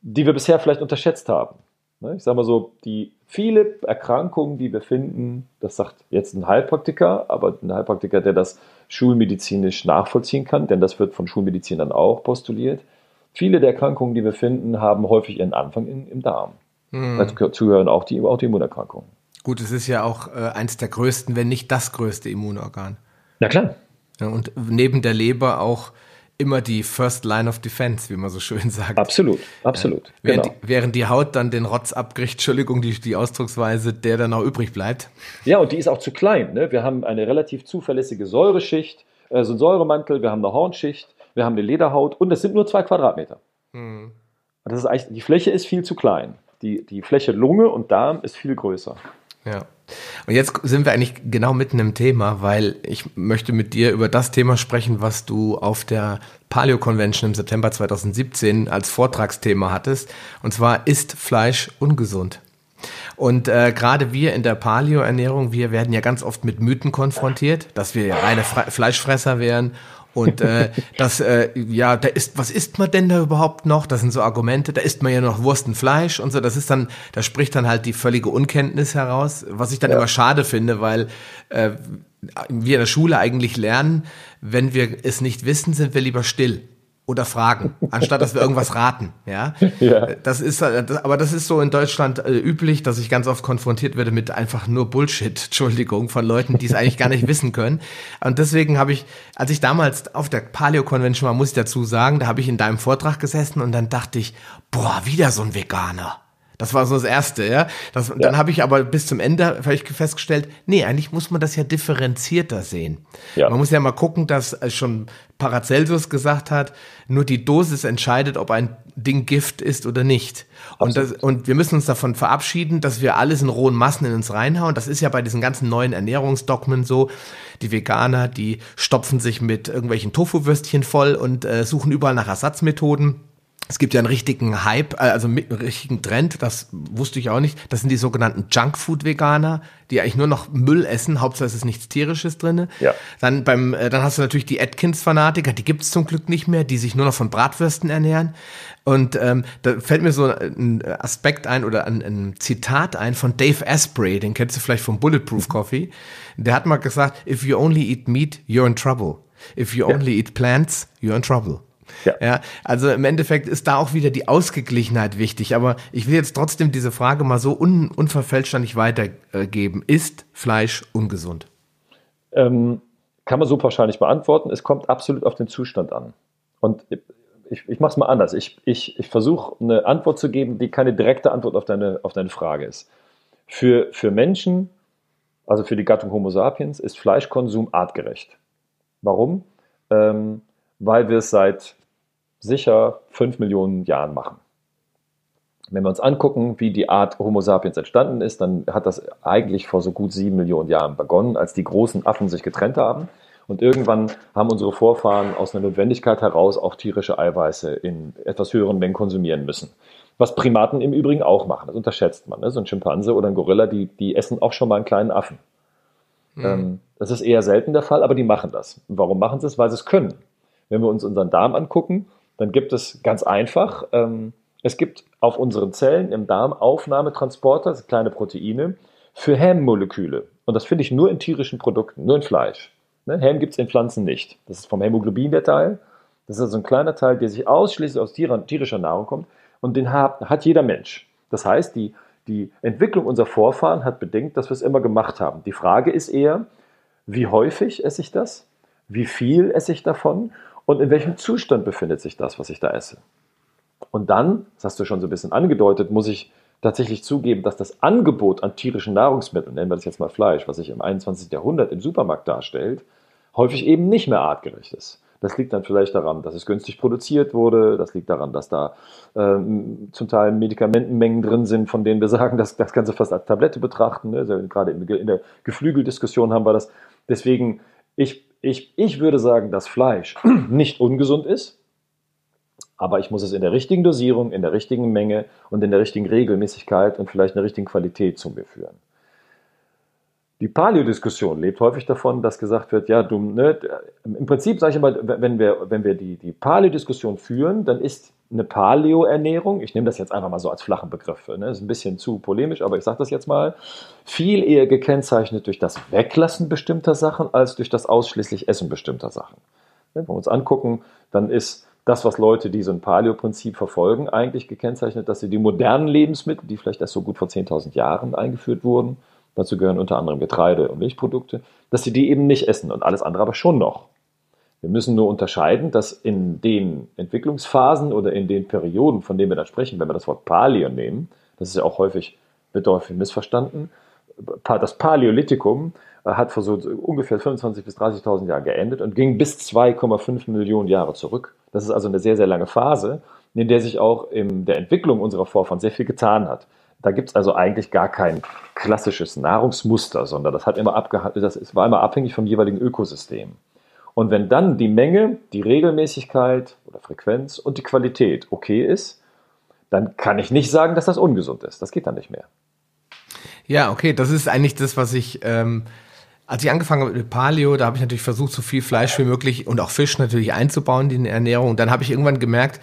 die wir bisher vielleicht unterschätzt haben. Ne, ich sage mal so, die viele Erkrankungen, die wir finden, das sagt jetzt ein Heilpraktiker, aber ein Heilpraktiker, der das schulmedizinisch nachvollziehen kann, denn das wird von Schulmedizinern auch postuliert. Viele der Erkrankungen, die wir finden, haben häufig ihren Anfang in, im Darm. Mhm. Dazu gehören auch die Autoimmunerkrankungen. Gut, es ist ja auch äh, eins der größten, wenn nicht das größte Immunorgan. Na klar. Ja, und neben der Leber auch immer die First Line of Defense, wie man so schön sagt. Absolut, absolut. Ja. Während, genau. die, während, die, Haut dann den Rotz abkriegt, Entschuldigung, die, die Ausdrucksweise, der dann auch übrig bleibt. Ja, und die ist auch zu klein. Ne? Wir haben eine relativ zuverlässige Säureschicht, also einen Säuremantel, wir haben eine Hornschicht, wir haben eine Lederhaut und es sind nur zwei Quadratmeter. Hm. Das ist eigentlich, die Fläche ist viel zu klein. Die, die Fläche Lunge und Darm ist viel größer. Ja. Und jetzt sind wir eigentlich genau mitten im Thema, weil ich möchte mit dir über das Thema sprechen, was du auf der Paleo Convention im September 2017 als Vortragsthema hattest. Und zwar ist Fleisch ungesund? Und äh, gerade wir in der Paleo-Ernährung, wir werden ja ganz oft mit Mythen konfrontiert, dass wir ja reine Fre Fleischfresser wären und äh, das, äh, ja, da ist, was isst man denn da überhaupt noch? Das sind so Argumente, da isst man ja noch Wurst und Fleisch und so. Das ist dann, da spricht dann halt die völlige Unkenntnis heraus, was ich dann ja. immer schade finde, weil äh, wir in der Schule eigentlich lernen, wenn wir es nicht wissen, sind wir lieber still oder fragen, anstatt dass wir irgendwas raten. Ja, ja. das ist, äh, aber das ist so in Deutschland äh, üblich, dass ich ganz oft konfrontiert werde mit einfach nur Bullshit, Entschuldigung, von Leuten, die es eigentlich gar nicht wissen können. Und deswegen habe ich, als ich damals auf der Paleo Convention war, muss ich dazu sagen, da habe ich in deinem Vortrag gesessen und dann dachte ich, boah, wieder so ein Veganer. Das war so das Erste, ja. Das, ja. Dann habe ich aber bis zum Ende festgestellt, nee, eigentlich muss man das ja differenzierter sehen. Ja. Man muss ja mal gucken, dass äh, schon Paracelsus gesagt hat, nur die Dosis entscheidet, ob ein Ding Gift ist oder nicht. Und, das, und wir müssen uns davon verabschieden, dass wir alles in rohen Massen in uns reinhauen. Das ist ja bei diesen ganzen neuen Ernährungsdogmen so. Die Veganer, die stopfen sich mit irgendwelchen Tofu-Würstchen voll und äh, suchen überall nach Ersatzmethoden es gibt ja einen richtigen Hype, äh, also einen richtigen Trend, das wusste ich auch nicht. Das sind die sogenannten Junkfood-Veganer, die eigentlich nur noch Müll essen, Hauptsache es ist nichts Tierisches drin. Ja. Dann, beim, äh, dann hast du natürlich die Atkins-Fanatiker, die gibt's zum Glück nicht mehr, die sich nur noch von Bratwürsten ernähren. Und ähm, da fällt mir so ein Aspekt ein oder ein, ein Zitat ein von Dave Asprey, den kennst du vielleicht vom Bulletproof Coffee. Der hat mal gesagt, if you only eat meat, you're in trouble. If you only eat plants, you're in trouble. Ja. ja. Also im Endeffekt ist da auch wieder die Ausgeglichenheit wichtig. Aber ich will jetzt trotzdem diese Frage mal so un, unverfälscht nicht weitergeben. Ist Fleisch ungesund? Ähm, kann man so pauschal nicht beantworten. Es kommt absolut auf den Zustand an. Und ich, ich mache es mal anders. Ich, ich, ich versuche eine Antwort zu geben, die keine direkte Antwort auf deine, auf deine Frage ist. Für, für Menschen, also für die Gattung Homo sapiens, ist Fleischkonsum artgerecht. Warum? Ähm, weil wir es seit sicher fünf Millionen Jahren machen. Wenn wir uns angucken, wie die Art Homo sapiens entstanden ist, dann hat das eigentlich vor so gut sieben Millionen Jahren begonnen, als die großen Affen sich getrennt haben. Und irgendwann haben unsere Vorfahren aus einer Notwendigkeit heraus auch tierische Eiweiße in etwas höheren Mengen konsumieren müssen. Was Primaten im Übrigen auch machen, das unterschätzt man. Ne? So ein Schimpanse oder ein Gorilla, die, die essen auch schon mal einen kleinen Affen. Mhm. Das ist eher selten der Fall, aber die machen das. warum machen sie es? Weil sie es können. Wenn wir uns unseren Darm angucken, dann gibt es ganz einfach, ähm, es gibt auf unseren Zellen im Darm Aufnahmetransporter, kleine Proteine, für Hämmoleküle. Und das finde ich nur in tierischen Produkten, nur in Fleisch. Ne? Häm gibt es in Pflanzen nicht. Das ist vom Hämoglobin der Teil. Das ist also ein kleiner Teil, der sich ausschließlich aus tierischer Nahrung kommt. Und den hat, hat jeder Mensch. Das heißt, die, die Entwicklung unserer Vorfahren hat bedingt, dass wir es immer gemacht haben. Die Frage ist eher, wie häufig esse ich das? Wie viel esse ich davon? Und in welchem Zustand befindet sich das, was ich da esse? Und dann, das hast du schon so ein bisschen angedeutet, muss ich tatsächlich zugeben, dass das Angebot an tierischen Nahrungsmitteln, nennen wir das jetzt mal Fleisch, was sich im 21. Jahrhundert im Supermarkt darstellt, häufig eben nicht mehr artgerecht ist. Das liegt dann vielleicht daran, dass es günstig produziert wurde. Das liegt daran, dass da ähm, zum Teil Medikamentenmengen drin sind, von denen wir sagen, dass das Ganze fast als Tablette betrachten. Ne? Also gerade in, in der Geflügeldiskussion haben wir das. Deswegen, ich, ich, ich würde sagen, dass Fleisch nicht ungesund ist, aber ich muss es in der richtigen Dosierung, in der richtigen Menge und in der richtigen Regelmäßigkeit und vielleicht in der richtigen Qualität zu mir führen. Die Paleo-Diskussion lebt häufig davon, dass gesagt wird, ja, du, ne, im Prinzip sage ich immer, wenn wir, wenn wir die, die Paleo-Diskussion führen, dann ist eine Paleo-Ernährung, ich nehme das jetzt einfach mal so als flachen Begriff, ne, ist ein bisschen zu polemisch, aber ich sage das jetzt mal, viel eher gekennzeichnet durch das Weglassen bestimmter Sachen als durch das ausschließlich Essen bestimmter Sachen. Ne, wenn wir uns angucken, dann ist das, was Leute, die so ein Paleo-Prinzip verfolgen, eigentlich gekennzeichnet, dass sie die modernen Lebensmittel, die vielleicht erst so gut vor 10.000 Jahren eingeführt wurden, dazu gehören unter anderem Getreide und Milchprodukte, dass sie die eben nicht essen und alles andere aber schon noch. Wir müssen nur unterscheiden, dass in den Entwicklungsphasen oder in den Perioden, von denen wir da sprechen, wenn wir das Wort Paleo nehmen, das ist ja auch häufig, wird häufig missverstanden, das Paläolithikum äh, hat vor so ungefähr 25.000 bis 30.000 Jahren geendet und ging bis 2,5 Millionen Jahre zurück. Das ist also eine sehr, sehr lange Phase, in der sich auch in der Entwicklung unserer Vorfahren sehr viel getan hat. Da gibt es also eigentlich gar kein klassisches Nahrungsmuster, sondern das, hat immer das war immer abhängig vom jeweiligen Ökosystem. Und wenn dann die Menge, die Regelmäßigkeit oder Frequenz und die Qualität okay ist, dann kann ich nicht sagen, dass das ungesund ist. Das geht dann nicht mehr. Ja, okay, das ist eigentlich das, was ich, ähm, als ich angefangen habe mit Paleo, da habe ich natürlich versucht, so viel Fleisch wie möglich und auch Fisch natürlich einzubauen in die Ernährung. Und dann habe ich irgendwann gemerkt,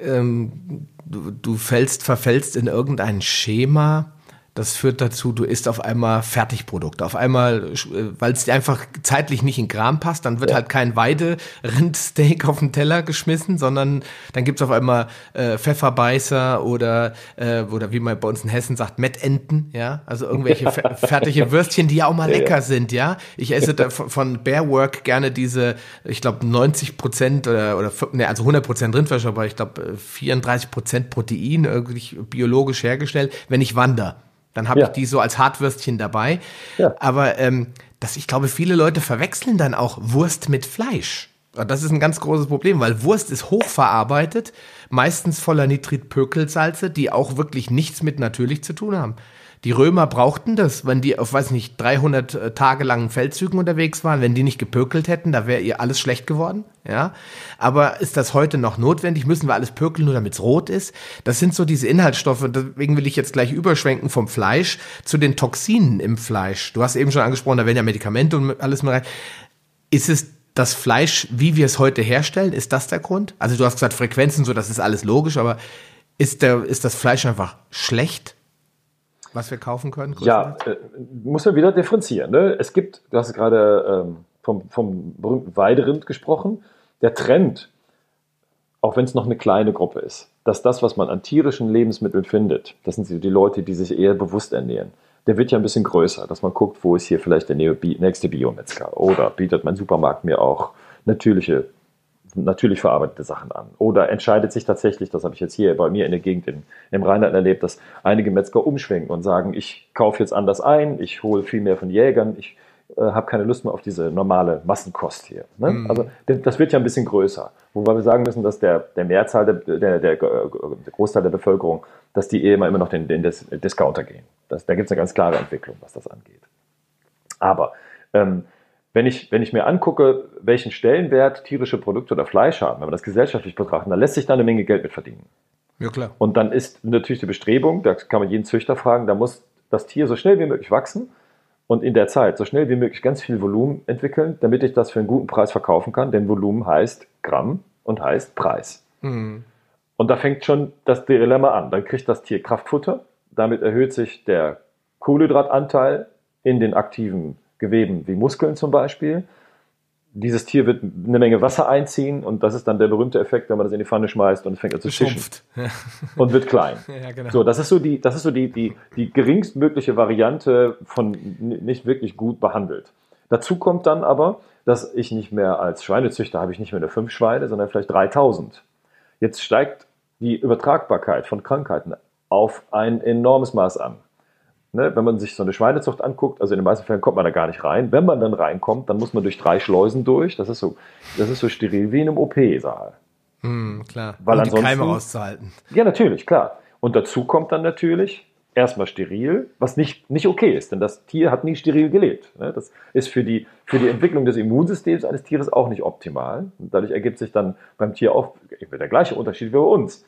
ähm, du, du fällst, verfällst in irgendein Schema, das führt dazu, du isst auf einmal Fertigprodukte. Auf einmal, äh, weil es dir einfach zeitlich nicht in Kram passt, dann wird ja. halt kein Weide-Rindsteak auf den Teller geschmissen, sondern dann gibt's auf einmal äh, Pfefferbeißer oder, äh, oder wie man bei uns in Hessen sagt, Mettenten, ja. Also irgendwelche fertige Würstchen, die ja auch mal ja, lecker sind, ja. Ich esse da von Bearwork gerne diese, ich glaube, 90 Prozent oder, oder ne, also 100 Prozent Rindfleisch, aber ich glaube 34 Prozent Protein, irgendwie biologisch hergestellt, wenn ich wandere. Dann habe ja. ich die so als Hartwürstchen dabei. Ja. Aber ähm, das, ich glaube, viele Leute verwechseln dann auch Wurst mit Fleisch. Und das ist ein ganz großes Problem, weil Wurst ist hochverarbeitet, meistens voller Nitritpökelsalze, die auch wirklich nichts mit natürlich zu tun haben. Die Römer brauchten das, wenn die auf, weiß nicht, 300 äh, Tage langen Feldzügen unterwegs waren, wenn die nicht gepökelt hätten, da wäre ihr alles schlecht geworden, ja. Aber ist das heute noch notwendig? Müssen wir alles pökeln, nur damit es rot ist? Das sind so diese Inhaltsstoffe, deswegen will ich jetzt gleich überschwenken vom Fleisch zu den Toxinen im Fleisch. Du hast eben schon angesprochen, da werden ja Medikamente und alles mal rein. Ist es das Fleisch, wie wir es heute herstellen, ist das der Grund? Also du hast gesagt Frequenzen, so das ist alles logisch, aber ist, der, ist das Fleisch einfach schlecht? Was wir kaufen können? Ja, äh, muss man wieder differenzieren. Ne? Es gibt, du hast gerade ähm, vom, vom berühmten Weiderind gesprochen, der Trend, auch wenn es noch eine kleine Gruppe ist, dass das, was man an tierischen Lebensmitteln findet, das sind die Leute, die sich eher bewusst ernähren, der wird ja ein bisschen größer, dass man guckt, wo ist hier vielleicht der nächste Biometzger oder bietet mein Supermarkt mir auch natürliche natürlich verarbeitete Sachen an. Oder entscheidet sich tatsächlich, das habe ich jetzt hier bei mir in der Gegend in, im Rheinland erlebt, dass einige Metzger umschwenken und sagen, ich kaufe jetzt anders ein, ich hole viel mehr von Jägern, ich äh, habe keine Lust mehr auf diese normale Massenkost hier. Ne? Mhm. Also das wird ja ein bisschen größer. Wobei wir sagen müssen, dass der, der Mehrzahl, der, der, der, der Großteil der Bevölkerung, dass die eh immer, immer noch den, den Discounter gehen. Das, da gibt es eine ganz klare Entwicklung, was das angeht. Aber ähm, wenn ich, wenn ich mir angucke, welchen Stellenwert tierische Produkte oder Fleisch haben, wenn wir das gesellschaftlich betrachten, dann lässt sich da eine Menge Geld mit verdienen. Ja, klar. Und dann ist natürlich die Bestrebung, da kann man jeden Züchter fragen, da muss das Tier so schnell wie möglich wachsen und in der Zeit so schnell wie möglich ganz viel Volumen entwickeln, damit ich das für einen guten Preis verkaufen kann. Denn Volumen heißt Gramm und heißt Preis. Mhm. Und da fängt schon das Dilemma an. Dann kriegt das Tier Kraftfutter. Damit erhöht sich der Kohlenhydratanteil in den aktiven Geweben wie Muskeln zum Beispiel. Dieses Tier wird eine Menge Wasser einziehen und das ist dann der berühmte Effekt, wenn man das in die Pfanne schmeißt und es fängt an zu zischen und wird klein. Ja, genau. So, das ist so die, das ist so die, die, die geringstmögliche Variante von nicht wirklich gut behandelt. Dazu kommt dann aber, dass ich nicht mehr als Schweinezüchter habe ich nicht mehr nur fünf Schweine, sondern vielleicht 3000. Jetzt steigt die Übertragbarkeit von Krankheiten auf ein enormes Maß an. Ne, wenn man sich so eine Schweinezucht anguckt, also in den meisten Fällen kommt man da gar nicht rein. Wenn man dann reinkommt, dann muss man durch drei Schleusen durch. Das ist so, das ist so steril wie in einem OP-Saal. Hm, klar. Weil um die Keime rauszuhalten. Ja, natürlich, klar. Und dazu kommt dann natürlich erstmal steril, was nicht, nicht okay ist, denn das Tier hat nie steril gelebt. Ne? Das ist für die, für die Entwicklung des Immunsystems eines Tieres auch nicht optimal. Und dadurch ergibt sich dann beim Tier auch der gleiche Unterschied wie bei uns.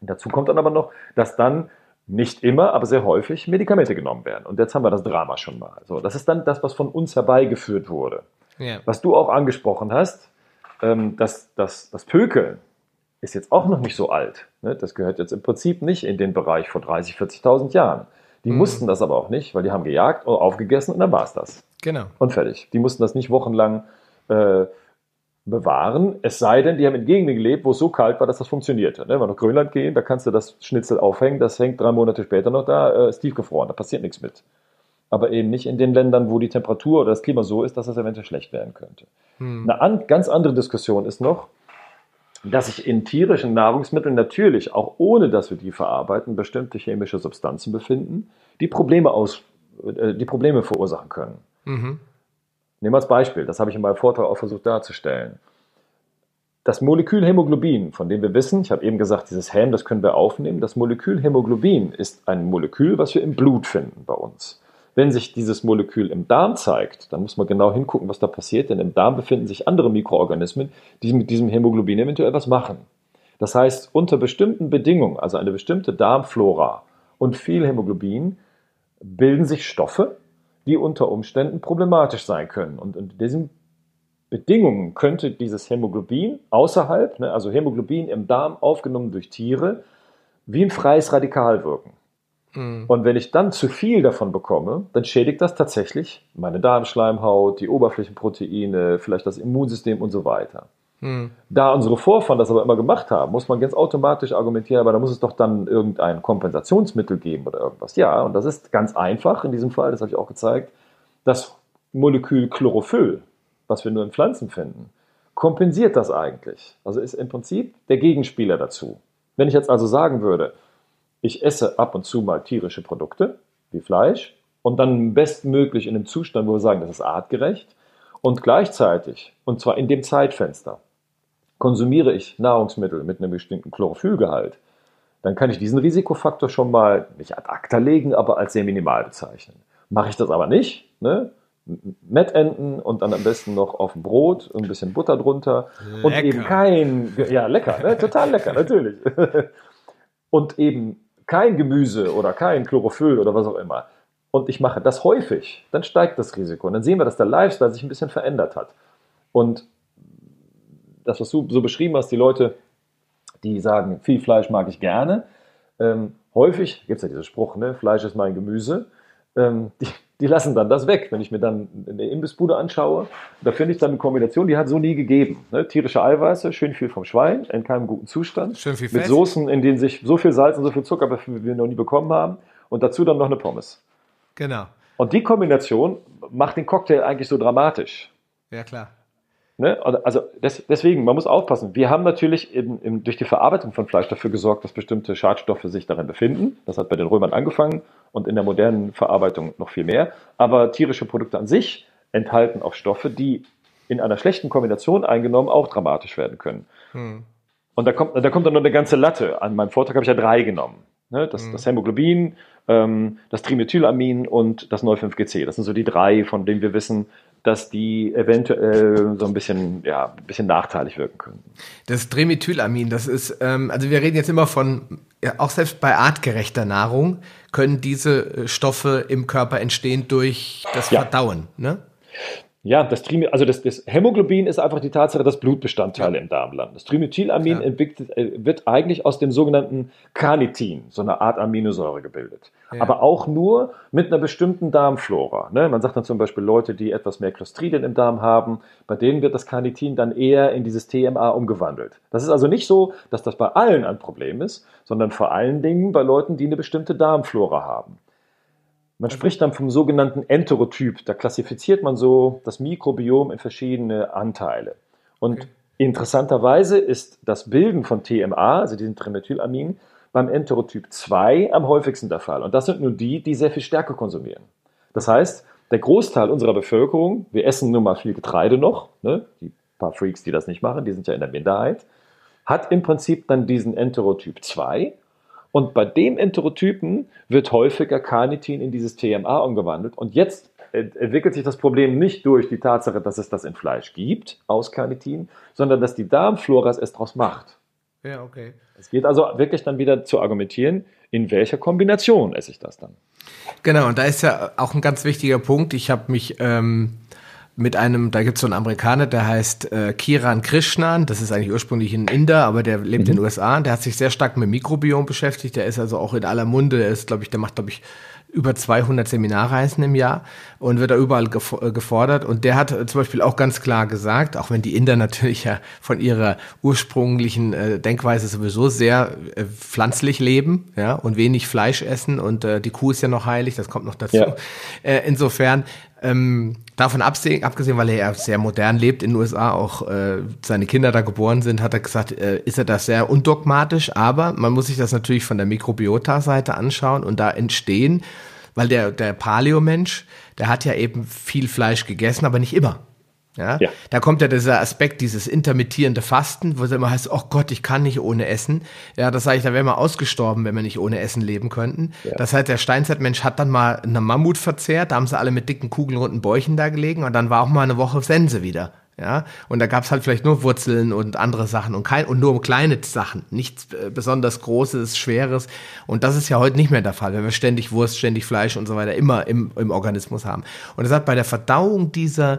Und dazu kommt dann aber noch, dass dann nicht immer, aber sehr häufig Medikamente genommen werden. Und jetzt haben wir das Drama schon mal. So, das ist dann das, was von uns herbeigeführt wurde. Ja. Was du auch angesprochen hast, ähm, dass, dass das Pökeln ist jetzt auch noch nicht so alt. Ne? Das gehört jetzt im Prinzip nicht in den Bereich vor 30, 40.000 Jahren. Die mhm. mussten das aber auch nicht, weil die haben gejagt, aufgegessen und dann war es das. Genau. Und fertig. Die mussten das nicht wochenlang äh, bewahren, es sei denn, die haben in Gegenden gelebt, wo es so kalt war, dass das funktionierte. Ne? Wenn wir nach Grönland gehen, da kannst du das Schnitzel aufhängen, das hängt drei Monate später noch da, äh, ist tiefgefroren, da passiert nichts mit. Aber eben nicht in den Ländern, wo die Temperatur oder das Klima so ist, dass das eventuell schlecht werden könnte. Hm. Eine an, ganz andere Diskussion ist noch, dass sich in tierischen Nahrungsmitteln natürlich, auch ohne dass wir die verarbeiten, bestimmte chemische Substanzen befinden, die Probleme, aus, äh, die Probleme verursachen können. Mhm. Nehmen wir als Beispiel, das habe ich in meinem Vortrag auch versucht darzustellen. Das Molekül Hämoglobin, von dem wir wissen, ich habe eben gesagt, dieses Häm, das können wir aufnehmen. Das Molekül Hämoglobin ist ein Molekül, was wir im Blut finden bei uns. Wenn sich dieses Molekül im Darm zeigt, dann muss man genau hingucken, was da passiert, denn im Darm befinden sich andere Mikroorganismen, die mit diesem Hämoglobin eventuell was machen. Das heißt, unter bestimmten Bedingungen, also eine bestimmte Darmflora und viel Hämoglobin, bilden sich Stoffe, die unter Umständen problematisch sein können. Und in diesen Bedingungen könnte dieses Hämoglobin außerhalb, ne, also Hämoglobin im Darm aufgenommen durch Tiere, wie ein freies Radikal wirken. Mhm. Und wenn ich dann zu viel davon bekomme, dann schädigt das tatsächlich meine Darmschleimhaut, die Oberflächenproteine, vielleicht das Immunsystem und so weiter. Da unsere Vorfahren das aber immer gemacht haben, muss man ganz automatisch argumentieren, aber da muss es doch dann irgendein Kompensationsmittel geben oder irgendwas. Ja, und das ist ganz einfach in diesem Fall, das habe ich auch gezeigt. Das Molekül Chlorophyll, was wir nur in Pflanzen finden, kompensiert das eigentlich. Also ist im Prinzip der Gegenspieler dazu. Wenn ich jetzt also sagen würde, ich esse ab und zu mal tierische Produkte, wie Fleisch, und dann bestmöglich in einem Zustand, wo wir sagen, das ist artgerecht, und gleichzeitig, und zwar in dem Zeitfenster, konsumiere ich Nahrungsmittel mit einem bestimmten Chlorophyllgehalt, dann kann ich diesen Risikofaktor schon mal nicht ad acta legen, aber als sehr minimal bezeichnen. Mache ich das aber nicht, ne? Mettenten und dann am besten noch auf dem Brot, ein bisschen Butter drunter lecker. und eben kein, ja lecker, ne? total lecker, natürlich. und eben kein Gemüse oder kein Chlorophyll oder was auch immer. Und ich mache das häufig, dann steigt das Risiko. Und dann sehen wir, dass der Lifestyle sich ein bisschen verändert hat. Und das, was du so beschrieben hast, die Leute, die sagen, viel Fleisch mag ich gerne. Ähm, häufig gibt es ja diesen Spruch, ne? Fleisch ist mein Gemüse. Ähm, die, die, lassen dann das weg. Wenn ich mir dann eine Imbissbude anschaue, da finde ich dann eine Kombination, die hat so nie gegeben. Ne? Tierische Eiweiße, schön viel vom Schwein, in keinem guten Zustand. Schön viel Fett. Mit Soßen, in denen sich so viel Salz und so viel Zucker wie wir noch nie bekommen haben. Und dazu dann noch eine Pommes. Genau. Und die Kombination macht den Cocktail eigentlich so dramatisch. Ja, klar. Ne? Also des, deswegen, man muss aufpassen. Wir haben natürlich in, in, durch die Verarbeitung von Fleisch dafür gesorgt, dass bestimmte Schadstoffe sich darin befinden. Das hat bei den Römern angefangen und in der modernen Verarbeitung noch viel mehr. Aber tierische Produkte an sich enthalten auch Stoffe, die in einer schlechten Kombination eingenommen auch dramatisch werden können. Hm. Und da kommt, da kommt dann noch eine ganze Latte. An meinem Vortrag habe ich ja drei genommen. Ne? Das, hm. das Hämoglobin, ähm, das Trimethylamin und das 9,5-GC. Das sind so die drei, von denen wir wissen, dass die eventuell so ein bisschen, ja, ein bisschen nachteilig wirken können. Das Trimethylamin, das ist, ähm, also wir reden jetzt immer von, ja, auch selbst bei artgerechter Nahrung können diese äh, Stoffe im Körper entstehen durch das ja. Verdauen, ne? Ja, das Trim also das, das, Hämoglobin ist einfach die Tatsache, dass Blutbestandteile ja. im Darm landen. Das Trimethylamin ja. entwickelt, äh, wird eigentlich aus dem sogenannten Carnitin, so eine Art Aminosäure, gebildet. Ja. Aber auch nur mit einer bestimmten Darmflora. Ne? Man sagt dann zum Beispiel Leute, die etwas mehr Clostridien im Darm haben, bei denen wird das Carnitin dann eher in dieses TMA umgewandelt. Das ist also nicht so, dass das bei allen ein Problem ist, sondern vor allen Dingen bei Leuten, die eine bestimmte Darmflora haben. Man spricht dann vom sogenannten Enterotyp. Da klassifiziert man so das Mikrobiom in verschiedene Anteile. Und okay. interessanterweise ist das Bilden von TMA, also diesem Trimethylamin, beim Enterotyp 2 am häufigsten der Fall. Und das sind nur die, die sehr viel Stärke konsumieren. Das heißt, der Großteil unserer Bevölkerung, wir essen nun mal viel Getreide noch, ne? die paar Freaks, die das nicht machen, die sind ja in der Minderheit, hat im Prinzip dann diesen Enterotyp 2 und bei dem Enterotypen wird häufiger Carnitin in dieses TMA umgewandelt. Und jetzt entwickelt sich das Problem nicht durch die Tatsache, dass es das in Fleisch gibt, aus Carnitin, sondern dass die Darmflora es erst daraus macht. Ja, okay. Es geht also wirklich dann wieder zu argumentieren, in welcher Kombination esse ich das dann. Genau, und da ist ja auch ein ganz wichtiger Punkt. Ich habe mich ähm, mit einem, da gibt es so einen Amerikaner, der heißt äh, Kiran Krishnan, das ist eigentlich ursprünglich ein Inder, aber der lebt mhm. in den USA und der hat sich sehr stark mit Mikrobiom beschäftigt, der ist also auch in aller Munde, der ist, glaube ich, der macht, glaube ich, über 200 Seminarreisen im Jahr und wird da überall äh, gefordert. Und der hat äh, zum Beispiel auch ganz klar gesagt, auch wenn die Inder natürlich ja von ihrer ursprünglichen äh, Denkweise sowieso sehr äh, pflanzlich leben, ja, und wenig Fleisch essen und äh, die Kuh ist ja noch heilig, das kommt noch dazu. Ja. Äh, insofern ähm, davon absehen, abgesehen, weil er ja sehr modern lebt in den USA, auch äh, seine Kinder da geboren sind, hat er gesagt, äh, ist er das sehr undogmatisch, aber man muss sich das natürlich von der Mikrobiota-Seite anschauen und da entstehen, weil der, der Paleo-Mensch, der hat ja eben viel Fleisch gegessen, aber nicht immer. Ja? ja? Da kommt ja dieser Aspekt, dieses intermittierende Fasten, wo es immer heißt, oh Gott, ich kann nicht ohne Essen. Ja, das sage ich, da wären wir ausgestorben, wenn wir nicht ohne Essen leben könnten. Ja. Das heißt, der Steinzeitmensch hat dann mal eine Mammut verzehrt, da haben sie alle mit dicken, kugelrunden Bäuchen da gelegen und dann war auch mal eine Woche Sense wieder. Ja, und da gab's halt vielleicht nur Wurzeln und andere Sachen und kein und nur kleine Sachen, nichts äh, besonders Großes, Schweres. Und das ist ja heute nicht mehr der Fall, wenn wir ständig Wurst, ständig Fleisch und so weiter immer im, im Organismus haben. Und das hat bei der Verdauung dieser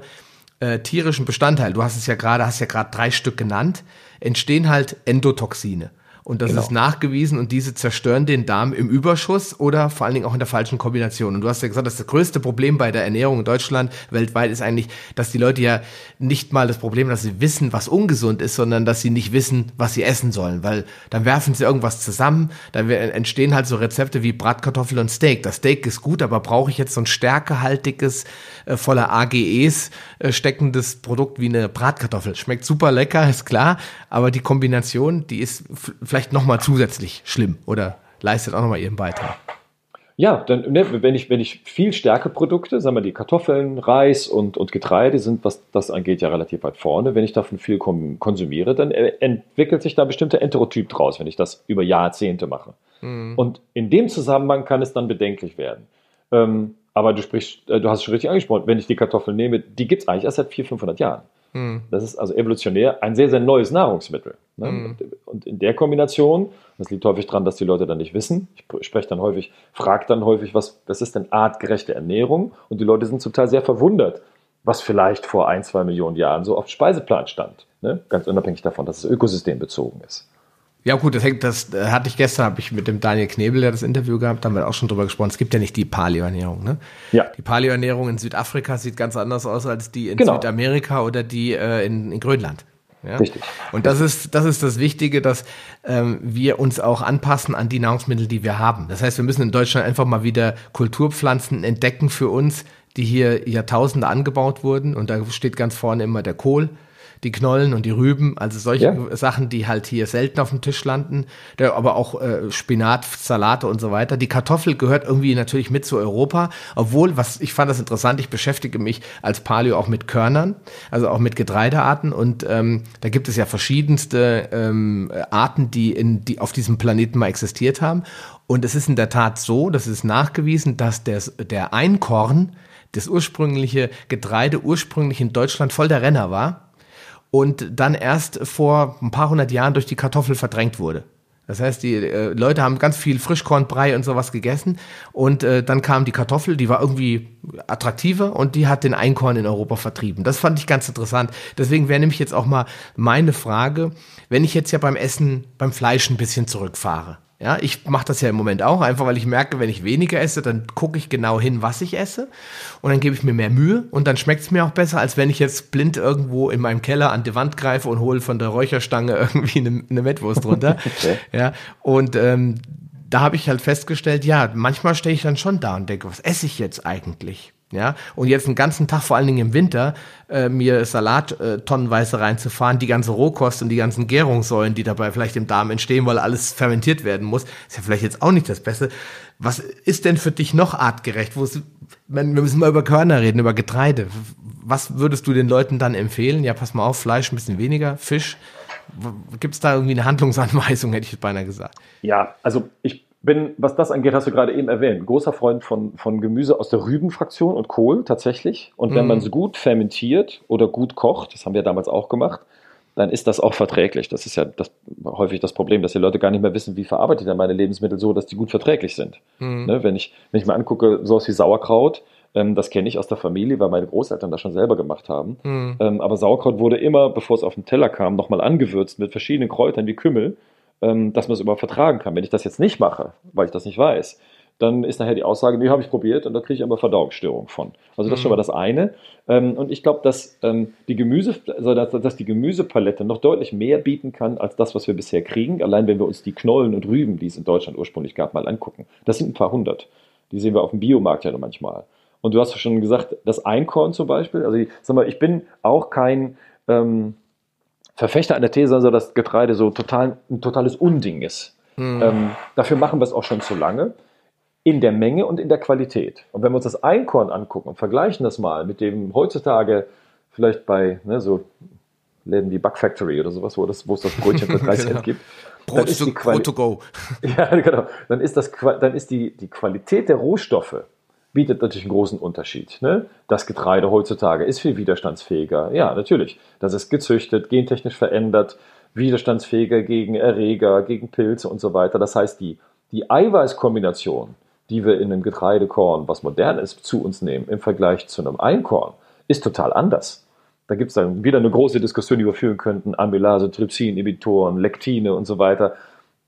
äh, tierischen Bestandteil, du hast es ja gerade, hast ja gerade drei Stück genannt, entstehen halt Endotoxine. Und das genau. ist nachgewiesen und diese zerstören den Darm im Überschuss oder vor allen Dingen auch in der falschen Kombination. Und du hast ja gesagt, das größte Problem bei der Ernährung in Deutschland weltweit ist eigentlich, dass die Leute ja nicht mal das Problem, dass sie wissen, was ungesund ist, sondern dass sie nicht wissen, was sie essen sollen. Weil dann werfen sie irgendwas zusammen, dann entstehen halt so Rezepte wie Bratkartoffel und Steak. Das Steak ist gut, aber brauche ich jetzt so ein stärkehaltiges, äh, voller AGEs äh, steckendes Produkt wie eine Bratkartoffel? Schmeckt super lecker, ist klar, aber die Kombination, die ist vielleicht nochmal zusätzlich schlimm oder leistet auch nochmal ihren Beitrag. Ja, dann, ne, wenn ich, wenn ich viel Stärkeprodukte, sagen wir die Kartoffeln, Reis und, und Getreide sind, was das angeht, ja relativ weit vorne. Wenn ich davon viel konsumiere, dann äh, entwickelt sich da ein bestimmter Enterotyp draus, wenn ich das über Jahrzehnte mache. Mhm. Und in dem Zusammenhang kann es dann bedenklich werden. Ähm, aber du sprichst, äh, du hast es schon richtig angesprochen, wenn ich die Kartoffeln nehme, die gibt es eigentlich erst seit 400, 500 Jahren. Mhm. Das ist also evolutionär ein sehr, sehr neues Nahrungsmittel. Ne? Mhm. Und in der Kombination, das liegt häufig daran, dass die Leute dann nicht wissen. Ich spreche dann häufig, frage dann häufig, was, was ist denn artgerechte Ernährung? Und die Leute sind zum Teil sehr verwundert, was vielleicht vor ein, zwei Millionen Jahren so auf Speiseplan stand. Ne? Ganz unabhängig davon, dass es ökosystembezogen ist. Ja gut, das hängt, das äh, hatte ich gestern, habe ich mit dem Daniel Knebel, der das Interview gehabt, haben wir auch schon drüber gesprochen. Es gibt ja nicht die Paleo-Ernährung, ne? Ja. Die Paleo-Ernährung in Südafrika sieht ganz anders aus als die in genau. Südamerika oder die äh, in, in Grönland. Ja? Richtig. Und das ist, das ist das Wichtige, dass ähm, wir uns auch anpassen an die Nahrungsmittel, die wir haben. Das heißt, wir müssen in Deutschland einfach mal wieder Kulturpflanzen entdecken für uns, die hier Jahrtausende angebaut wurden. Und da steht ganz vorne immer der Kohl, die Knollen und die Rüben, also solche ja. Sachen, die halt hier selten auf dem Tisch landen, aber auch äh, Spinat, Salate und so weiter. Die Kartoffel gehört irgendwie natürlich mit zu Europa, obwohl, was ich fand das interessant, ich beschäftige mich als Paleo auch mit Körnern, also auch mit Getreidearten und ähm, da gibt es ja verschiedenste ähm, Arten, die, in, die auf diesem Planeten mal existiert haben. Und es ist in der Tat so, das ist nachgewiesen, dass der, der Einkorn, das ursprüngliche Getreide ursprünglich in Deutschland voll der Renner war und dann erst vor ein paar hundert Jahren durch die Kartoffel verdrängt wurde. Das heißt, die äh, Leute haben ganz viel Frischkornbrei und sowas gegessen und äh, dann kam die Kartoffel, die war irgendwie attraktiver und die hat den Einkorn in Europa vertrieben. Das fand ich ganz interessant. Deswegen wäre nämlich jetzt auch mal meine Frage, wenn ich jetzt ja beim Essen, beim Fleisch ein bisschen zurückfahre. Ja, ich mache das ja im Moment auch, einfach weil ich merke, wenn ich weniger esse, dann gucke ich genau hin, was ich esse und dann gebe ich mir mehr Mühe und dann schmeckt es mir auch besser, als wenn ich jetzt blind irgendwo in meinem Keller an die Wand greife und hole von der Räucherstange irgendwie eine, eine Mettwurst runter. okay. Ja, und ähm, da habe ich halt festgestellt, ja, manchmal stehe ich dann schon da und denke, was esse ich jetzt eigentlich? Ja, und jetzt einen ganzen Tag, vor allen Dingen im Winter, äh, mir Salat äh, tonnenweise reinzufahren, die ganze Rohkost und die ganzen Gärungssäulen, die dabei vielleicht im Darm entstehen, weil alles fermentiert werden muss, ist ja vielleicht jetzt auch nicht das Beste. Was ist denn für dich noch artgerecht? Wo ist, wir müssen mal über Körner reden, über Getreide. Was würdest du den Leuten dann empfehlen? Ja, pass mal auf, Fleisch ein bisschen weniger, Fisch. Gibt es da irgendwie eine Handlungsanweisung, hätte ich beinahe gesagt? Ja, also ich bin, was das angeht, hast du gerade eben erwähnt, großer Freund von, von Gemüse aus der Rübenfraktion und Kohl tatsächlich. Und wenn mm. man es gut fermentiert oder gut kocht, das haben wir damals auch gemacht, dann ist das auch verträglich. Das ist ja das, häufig das Problem, dass die Leute gar nicht mehr wissen, wie verarbeite ich denn meine Lebensmittel so, dass die gut verträglich sind. Mm. Ne, wenn, ich, wenn ich mir angucke, sowas wie Sauerkraut, ähm, das kenne ich aus der Familie, weil meine Großeltern das schon selber gemacht haben. Mm. Ähm, aber Sauerkraut wurde immer, bevor es auf den Teller kam, nochmal angewürzt mit verschiedenen Kräutern wie Kümmel ähm, dass man es überhaupt vertragen kann. Wenn ich das jetzt nicht mache, weil ich das nicht weiß, dann ist nachher die Aussage, nee, habe ich probiert und da kriege ich aber Verdauungsstörungen von. Also das ist schon mal mhm. das eine. Ähm, und ich glaube, dass ähm, die Gemüse, also dass, die Gemüsepalette noch deutlich mehr bieten kann als das, was wir bisher kriegen. Allein wenn wir uns die Knollen und Rüben, die es in Deutschland ursprünglich gab, mal angucken. Das sind ein paar hundert. Die sehen wir auf dem Biomarkt ja noch manchmal. Und du hast schon gesagt, das Einkorn zum Beispiel. Also ich sag mal, ich bin auch kein ähm, Verfechter einer These, also dass Getreide so total, ein totales Unding ist. Mhm. Ähm, dafür machen wir es auch schon zu lange. In der Menge und in der Qualität. Und wenn wir uns das Einkorn angucken und vergleichen das mal mit dem heutzutage vielleicht bei ne, so Läden wie Bug Factory oder sowas, wo, das, wo es das Brötchen für 30 Cent genau. gibt. Brot, to, Brot to go. ja, genau. Dann ist, das, dann ist die, die Qualität der Rohstoffe bietet natürlich einen großen Unterschied. Ne? Das Getreide heutzutage ist viel widerstandsfähiger. Ja, natürlich. Das ist gezüchtet, gentechnisch verändert, widerstandsfähiger gegen Erreger, gegen Pilze und so weiter. Das heißt, die, die Eiweißkombination, die wir in einem Getreidekorn, was modern ist, zu uns nehmen, im Vergleich zu einem Einkorn, ist total anders. Da gibt es dann wieder eine große Diskussion, die wir führen könnten, Amylase, Trypsin-Inhibitoren, Lektine und so weiter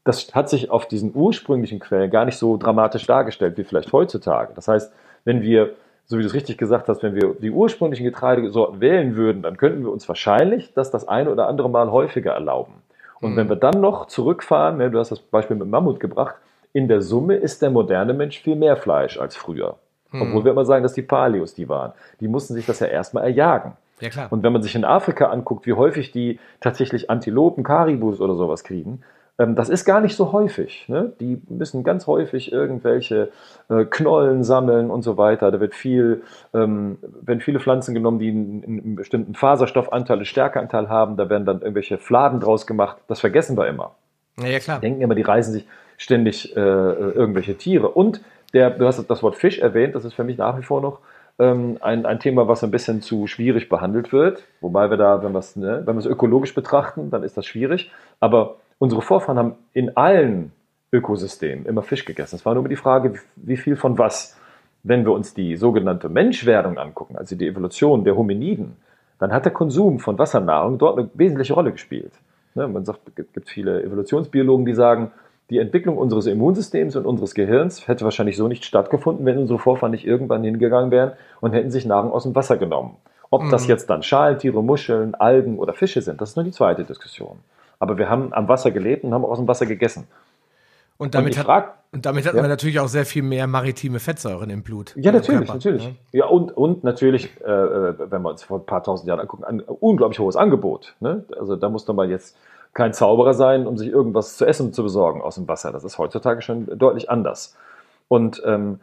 das hat sich auf diesen ursprünglichen Quellen gar nicht so dramatisch dargestellt wie vielleicht heutzutage. Das heißt, wenn wir, so wie du es richtig gesagt hast, wenn wir die ursprünglichen Getreidesorten wählen würden, dann könnten wir uns wahrscheinlich das das eine oder andere Mal häufiger erlauben. Und mhm. wenn wir dann noch zurückfahren, ne, du hast das Beispiel mit Mammut gebracht, in der Summe ist der moderne Mensch viel mehr Fleisch als früher. Mhm. Obwohl wir immer sagen, dass die Paleos die waren. Die mussten sich das ja erstmal erjagen. Ja, klar. Und wenn man sich in Afrika anguckt, wie häufig die tatsächlich Antilopen, Karibus oder sowas kriegen, das ist gar nicht so häufig. Ne? Die müssen ganz häufig irgendwelche äh, Knollen sammeln und so weiter. Da wird viel, ähm, werden viele Pflanzen genommen, die einen, einen bestimmten Faserstoffanteil, einen Stärkeanteil haben. Da werden dann irgendwelche Fladen draus gemacht. Das vergessen wir immer. Ja, ja klar. Denken immer, die reißen sich ständig äh, irgendwelche Tiere. Und der, du hast das Wort Fisch erwähnt. Das ist für mich nach wie vor noch ähm, ein, ein Thema, was ein bisschen zu schwierig behandelt wird. Wobei wir da, wenn wir es ne, wenn wir es ökologisch betrachten, dann ist das schwierig. Aber unsere Vorfahren haben in allen Ökosystemen immer Fisch gegessen. Es war nur die Frage, wie viel von was. Wenn wir uns die sogenannte Menschwerdung angucken, also die Evolution der Hominiden, dann hat der Konsum von Wassernahrung dort eine wesentliche Rolle gespielt. Ne, man sagt, es gibt viele Evolutionsbiologen, die sagen, die Entwicklung unseres Immunsystems und unseres Gehirns hätte wahrscheinlich so nicht stattgefunden, wenn unsere Vorfahren nicht irgendwann hingegangen wären und hätten sich Nahrung aus dem Wasser genommen. Ob mhm. das jetzt dann Schalentiere, Muscheln, Algen oder Fische sind, das ist nur die zweite Diskussion. Aber wir haben am Wasser gelebt und haben auch aus dem Wasser gegessen. Und damit, und frag, hat, und damit hat ja. man natürlich auch sehr viel mehr maritime Fettsäuren im Blut. Ja, natürlich, natürlich. Ja. ja, und, und natürlich, äh, äh, wenn wir uns vor ein paar tausend Jahren angucken, ein unglaublich hohes Angebot. Ne? Also da muss man jetzt kein Zauberer sein, um sich irgendwas zu essen zu besorgen aus dem Wasser. Das ist heutzutage schon deutlich anders. Und ähm,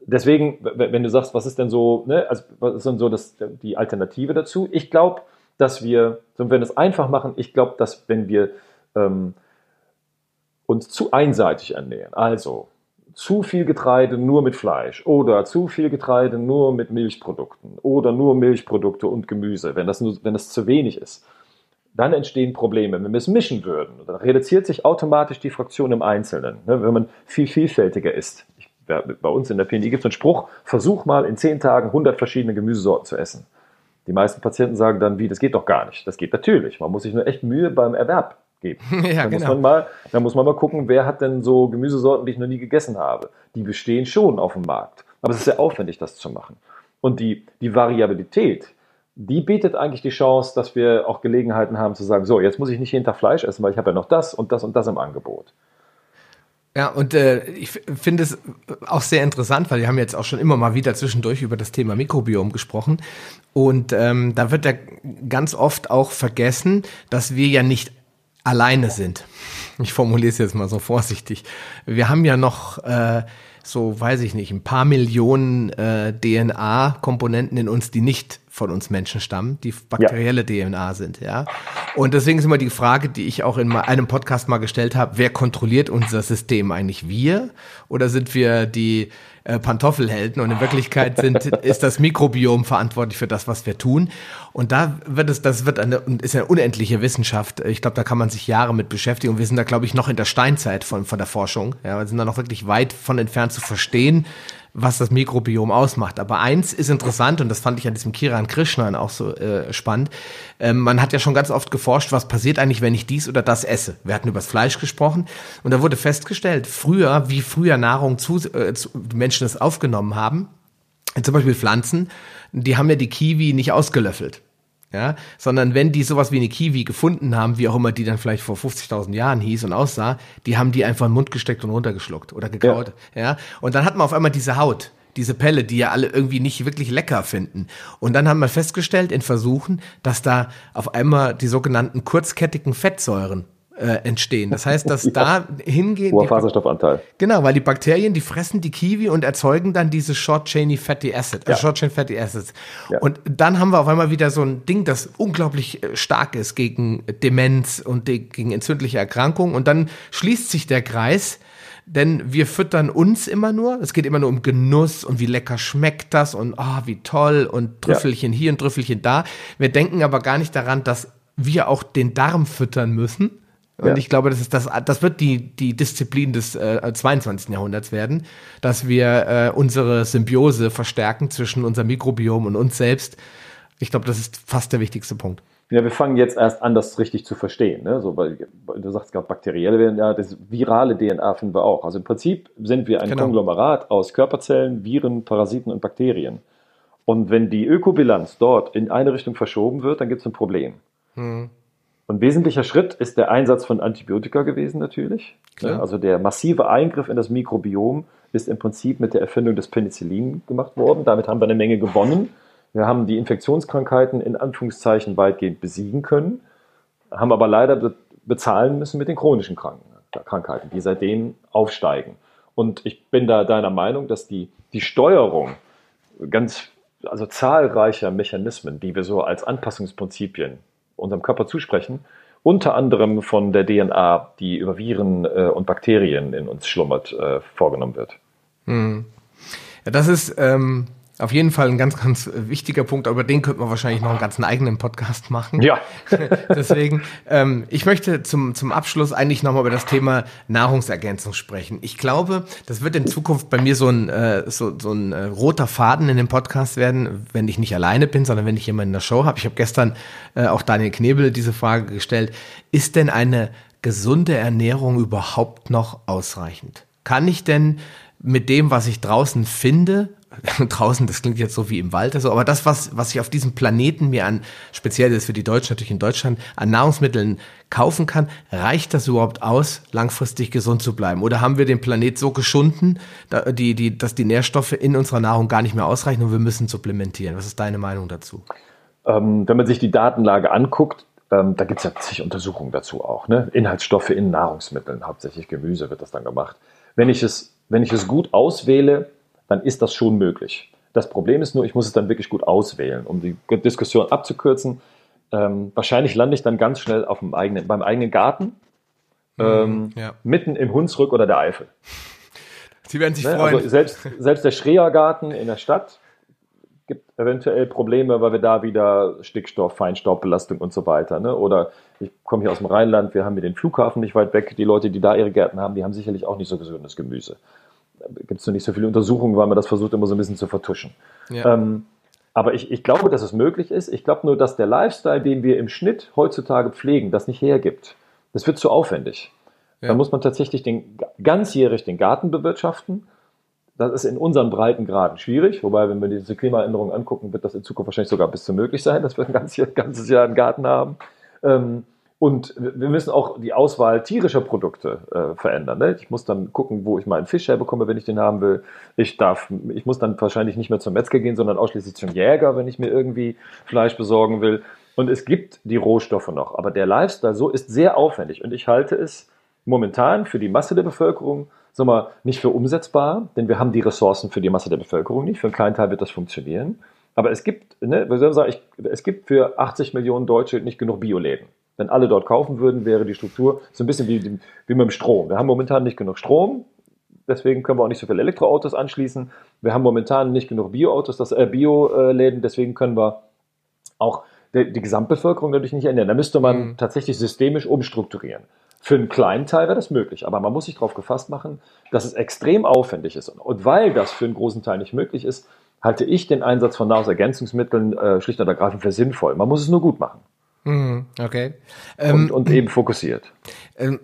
deswegen, wenn du sagst, was ist denn so, ne, also was ist denn so das, die Alternative dazu? Ich glaube, dass wir, wenn wir es einfach machen, ich glaube, dass wenn wir ähm, uns zu einseitig ernähren, also zu viel Getreide nur mit Fleisch oder zu viel Getreide nur mit Milchprodukten oder nur Milchprodukte und Gemüse, wenn das, nur, wenn das zu wenig ist, dann entstehen Probleme. Wenn wir es mischen würden, dann reduziert sich automatisch die Fraktion im Einzelnen, ne, wenn man viel vielfältiger. Ich, bei uns in der PNI gibt es einen Spruch, versuch mal in zehn Tagen 100 verschiedene Gemüsesorten zu essen. Die meisten Patienten sagen dann, wie, das geht doch gar nicht. Das geht natürlich. Man muss sich nur echt Mühe beim Erwerb geben. ja, da, genau. muss man mal, da muss man mal gucken, wer hat denn so Gemüsesorten, die ich noch nie gegessen habe. Die bestehen schon auf dem Markt. Aber es ist sehr aufwendig, das zu machen. Und die, die Variabilität, die bietet eigentlich die Chance, dass wir auch Gelegenheiten haben zu sagen, so, jetzt muss ich nicht jeden Tag Fleisch essen, weil ich habe ja noch das und das und das im Angebot. Ja, und äh, ich finde es auch sehr interessant, weil wir haben jetzt auch schon immer mal wieder zwischendurch über das Thema Mikrobiom gesprochen. Und ähm, da wird ja ganz oft auch vergessen, dass wir ja nicht alleine sind. Ich formuliere es jetzt mal so vorsichtig. Wir haben ja noch äh, so, weiß ich nicht, ein paar Millionen äh, DNA-Komponenten in uns, die nicht von uns Menschen stammen, die bakterielle ja. DNA sind, ja. Und deswegen ist immer die Frage, die ich auch in einem Podcast mal gestellt habe, wer kontrolliert unser System eigentlich? Wir oder sind wir die äh, Pantoffelhelden und in Wirklichkeit sind, ist das Mikrobiom verantwortlich für das, was wir tun. Und da wird es, das wird eine, ist eine unendliche Wissenschaft. Ich glaube, da kann man sich Jahre mit beschäftigen. Und wir sind da, glaube ich, noch in der Steinzeit von, von der Forschung. Ja, wir sind da noch wirklich weit von entfernt zu verstehen, was das Mikrobiom ausmacht. Aber eins ist interessant, und das fand ich an diesem Kiran Krishnan auch so äh, spannend. Ähm, man hat ja schon ganz oft geforscht, was passiert eigentlich, wenn ich dies oder das esse. Wir hatten über das Fleisch gesprochen und da wurde festgestellt, früher, wie früher Nahrung zu, äh, zu Menschen es aufgenommen haben, zum Beispiel Pflanzen, die haben ja die Kiwi nicht ausgelöffelt ja, sondern wenn die sowas wie eine Kiwi gefunden haben, wie auch immer die dann vielleicht vor 50.000 Jahren hieß und aussah, die haben die einfach in den Mund gesteckt und runtergeschluckt oder gekaut, ja. ja, und dann hat man auf einmal diese Haut, diese Pelle, die ja alle irgendwie nicht wirklich lecker finden. Und dann haben wir festgestellt in Versuchen, dass da auf einmal die sogenannten kurzkettigen Fettsäuren äh, entstehen. Das heißt, dass da hingehen. Hoher Faserstoffanteil. Genau, weil die Bakterien, die fressen die Kiwi und erzeugen dann diese Short Chainy Fatty Acid, also ja. Short Chain Fatty Acids. Ja. Und dann haben wir auf einmal wieder so ein Ding, das unglaublich äh, stark ist gegen Demenz und gegen entzündliche Erkrankungen. Und dann schließt sich der Kreis denn wir füttern uns immer nur. Es geht immer nur um Genuss und wie lecker schmeckt das und ah, oh, wie toll und Trüffelchen ja. hier und Trüffelchen da. Wir denken aber gar nicht daran, dass wir auch den Darm füttern müssen und ja. ich glaube, das ist das, das wird die, die Disziplin des äh, 22. Jahrhunderts werden, dass wir äh, unsere Symbiose verstärken zwischen unserem Mikrobiom und uns selbst. Ich glaube, das ist fast der wichtigste Punkt. Ja, wir fangen jetzt erst an, das richtig zu verstehen. Ne? So, weil, du sagst gerade bakterielle DNA, das virale DNA finden wir auch. Also im Prinzip sind wir ein genau. Konglomerat aus Körperzellen, Viren, Parasiten und Bakterien. Und wenn die Ökobilanz dort in eine Richtung verschoben wird, dann gibt es ein Problem. Hm. Und wesentlicher Schritt ist der Einsatz von Antibiotika gewesen natürlich. Klar. Also der massive Eingriff in das Mikrobiom ist im Prinzip mit der Erfindung des Penicillin gemacht worden. Damit haben wir eine Menge gewonnen. Wir haben die Infektionskrankheiten in Anführungszeichen weitgehend besiegen können, haben aber leider bezahlen müssen mit den chronischen Krankheiten, die seitdem aufsteigen. Und ich bin da deiner Meinung, dass die, die Steuerung ganz, also zahlreicher Mechanismen, die wir so als Anpassungsprinzipien unserem Körper zusprechen, unter anderem von der DNA, die über Viren äh, und Bakterien in uns schlummert, äh, vorgenommen wird. Hm. Ja, das ist ähm, auf jeden Fall ein ganz, ganz wichtiger Punkt, aber den könnte man wahrscheinlich noch einen ganzen eigenen Podcast machen. Ja. Deswegen, ähm, ich möchte zum, zum Abschluss eigentlich nochmal über das Thema Nahrungsergänzung sprechen. Ich glaube, das wird in Zukunft bei mir so ein, äh, so, so ein äh, roter Faden in dem Podcast werden, wenn ich nicht alleine bin, sondern wenn ich jemanden in der Show habe. Ich habe gestern äh, auch Daniel Knebel diese Frage gestellt. Ist denn eine gesunde Ernährung überhaupt noch ausreichend? kann ich denn mit dem, was ich draußen finde, draußen, das klingt jetzt so wie im Wald, also, aber das, was, was ich auf diesem Planeten mir an, speziell ist für die Deutschen natürlich in Deutschland, an Nahrungsmitteln kaufen kann, reicht das überhaupt aus, langfristig gesund zu bleiben? Oder haben wir den Planet so geschunden, die, die, dass die Nährstoffe in unserer Nahrung gar nicht mehr ausreichen und wir müssen supplementieren? Was ist deine Meinung dazu? Ähm, wenn man sich die Datenlage anguckt, ähm, da gibt es ja zig Untersuchungen dazu auch. Ne? Inhaltsstoffe in Nahrungsmitteln, hauptsächlich Gemüse wird das dann gemacht. Wenn ich es, wenn ich es gut auswähle, dann ist das schon möglich. Das Problem ist nur, ich muss es dann wirklich gut auswählen, um die Diskussion abzukürzen. Ähm, wahrscheinlich lande ich dann ganz schnell auf dem eigenen, beim eigenen Garten, mhm, ähm, ja. mitten im Hunsrück oder der Eifel. Sie werden sich ne? freuen. Also selbst, selbst der Schreergarten in der Stadt gibt eventuell Probleme, weil wir da wieder Stickstoff, Feinstaubbelastung und so weiter. Ne? Oder ich komme hier aus dem Rheinland, wir haben hier den Flughafen nicht weit weg. Die Leute, die da ihre Gärten haben, die haben sicherlich auch nicht so gesundes Gemüse gibt es noch nicht so viele Untersuchungen, weil man das versucht immer so ein bisschen zu vertuschen. Ja. Ähm, aber ich, ich glaube, dass es möglich ist. Ich glaube nur, dass der Lifestyle, den wir im Schnitt heutzutage pflegen, das nicht hergibt. Das wird zu aufwendig. Ja. Da muss man tatsächlich den, ganzjährig den Garten bewirtschaften. Das ist in unseren Breitengraden schwierig, wobei, wenn wir diese Klimaänderungen angucken, wird das in Zukunft wahrscheinlich sogar bis zu möglich sein, dass wir ein ganzes, ganzes Jahr einen Garten haben. Ähm, und wir müssen auch die Auswahl tierischer Produkte äh, verändern. Ne? Ich muss dann gucken, wo ich meinen Fisch herbekomme, wenn ich den haben will. Ich darf, ich muss dann wahrscheinlich nicht mehr zum Metzger gehen, sondern ausschließlich zum Jäger, wenn ich mir irgendwie Fleisch besorgen will. Und es gibt die Rohstoffe noch, aber der Lifestyle so ist sehr aufwendig. Und ich halte es momentan für die Masse der Bevölkerung, sagen wir, nicht für umsetzbar, denn wir haben die Ressourcen für die Masse der Bevölkerung nicht. Für einen kleinen Teil wird das funktionieren. Aber es gibt, ne, wir sagen, es gibt für 80 Millionen Deutsche nicht genug Bioläden. Wenn alle dort kaufen würden, wäre die Struktur so ein bisschen wie, wie mit dem Strom. Wir haben momentan nicht genug Strom, deswegen können wir auch nicht so viele Elektroautos anschließen. Wir haben momentan nicht genug Bioautos, das, äh, Bioläden, deswegen können wir auch die, die Gesamtbevölkerung dadurch nicht ändern. Da müsste man mhm. tatsächlich systemisch umstrukturieren. Für einen kleinen Teil wäre das möglich, aber man muss sich darauf gefasst machen, dass es extrem aufwendig ist. Und weil das für einen großen Teil nicht möglich ist, halte ich den Einsatz von Nahrungsergänzungsmitteln äh, schlicht und ergreifend für sinnvoll. Man muss es nur gut machen. Mhm, okay. Ähm, und, und, eben fokussiert. Ähm,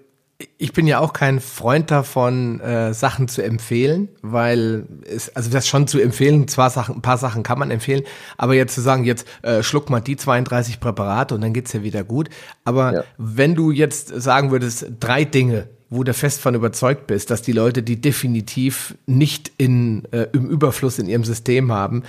ich bin ja auch kein Freund davon, äh, Sachen zu empfehlen, weil es, also das schon zu empfehlen, zwar Sachen, ein paar Sachen kann man empfehlen, aber jetzt zu sagen, jetzt äh, schluck mal die 32 Präparate und dann geht's ja wieder gut. Aber ja. wenn du jetzt sagen würdest, drei Dinge, wo du fest von überzeugt bist, dass die Leute die definitiv nicht in, äh, im Überfluss in ihrem System haben,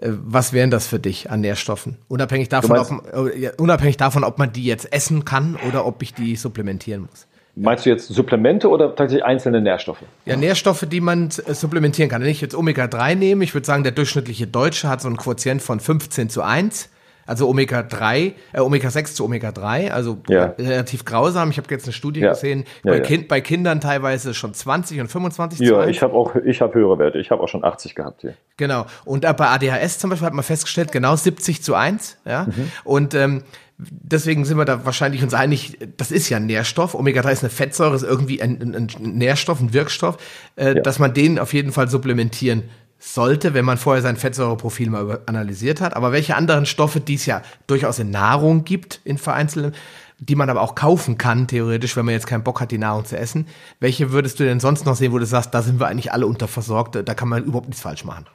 was wären das für dich an Nährstoffen? Unabhängig davon, ob, äh, unabhängig davon, ob man die jetzt essen kann oder ob ich die supplementieren muss. Meinst du jetzt Supplemente oder tatsächlich einzelne Nährstoffe? Ja, Nährstoffe, die man äh, supplementieren kann. Wenn ich jetzt Omega-3 nehme, ich würde sagen, der durchschnittliche Deutsche hat so einen Quotient von 15 zu 1 also Omega 3, äh, Omega 6 zu Omega 3, also ja. relativ grausam. Ich habe jetzt eine Studie ja. gesehen, ja, bei, kind, bei, Kindern teilweise schon 20 und 25 ja, zu 1. ich habe auch, ich habe höhere Werte, ich habe auch schon 80 gehabt hier. Genau. Und bei ADHS zum Beispiel hat man festgestellt, genau 70 zu 1, ja. Mhm. Und ähm, deswegen sind wir da wahrscheinlich uns einig, das ist ja ein Nährstoff. Omega-3 ist eine Fettsäure, ist irgendwie ein, ein, ein Nährstoff, ein Wirkstoff, äh, dass man den auf jeden Fall supplementieren sollte, wenn man vorher sein Fettsäureprofil mal analysiert hat. Aber welche anderen Stoffe, die es ja durchaus in Nahrung gibt, in vereinzelten, die man aber auch kaufen kann, theoretisch, wenn man jetzt keinen Bock hat, die Nahrung zu essen. Welche würdest du denn sonst noch sehen, wo du sagst, da sind wir eigentlich alle unterversorgt, da kann man überhaupt nichts falsch machen?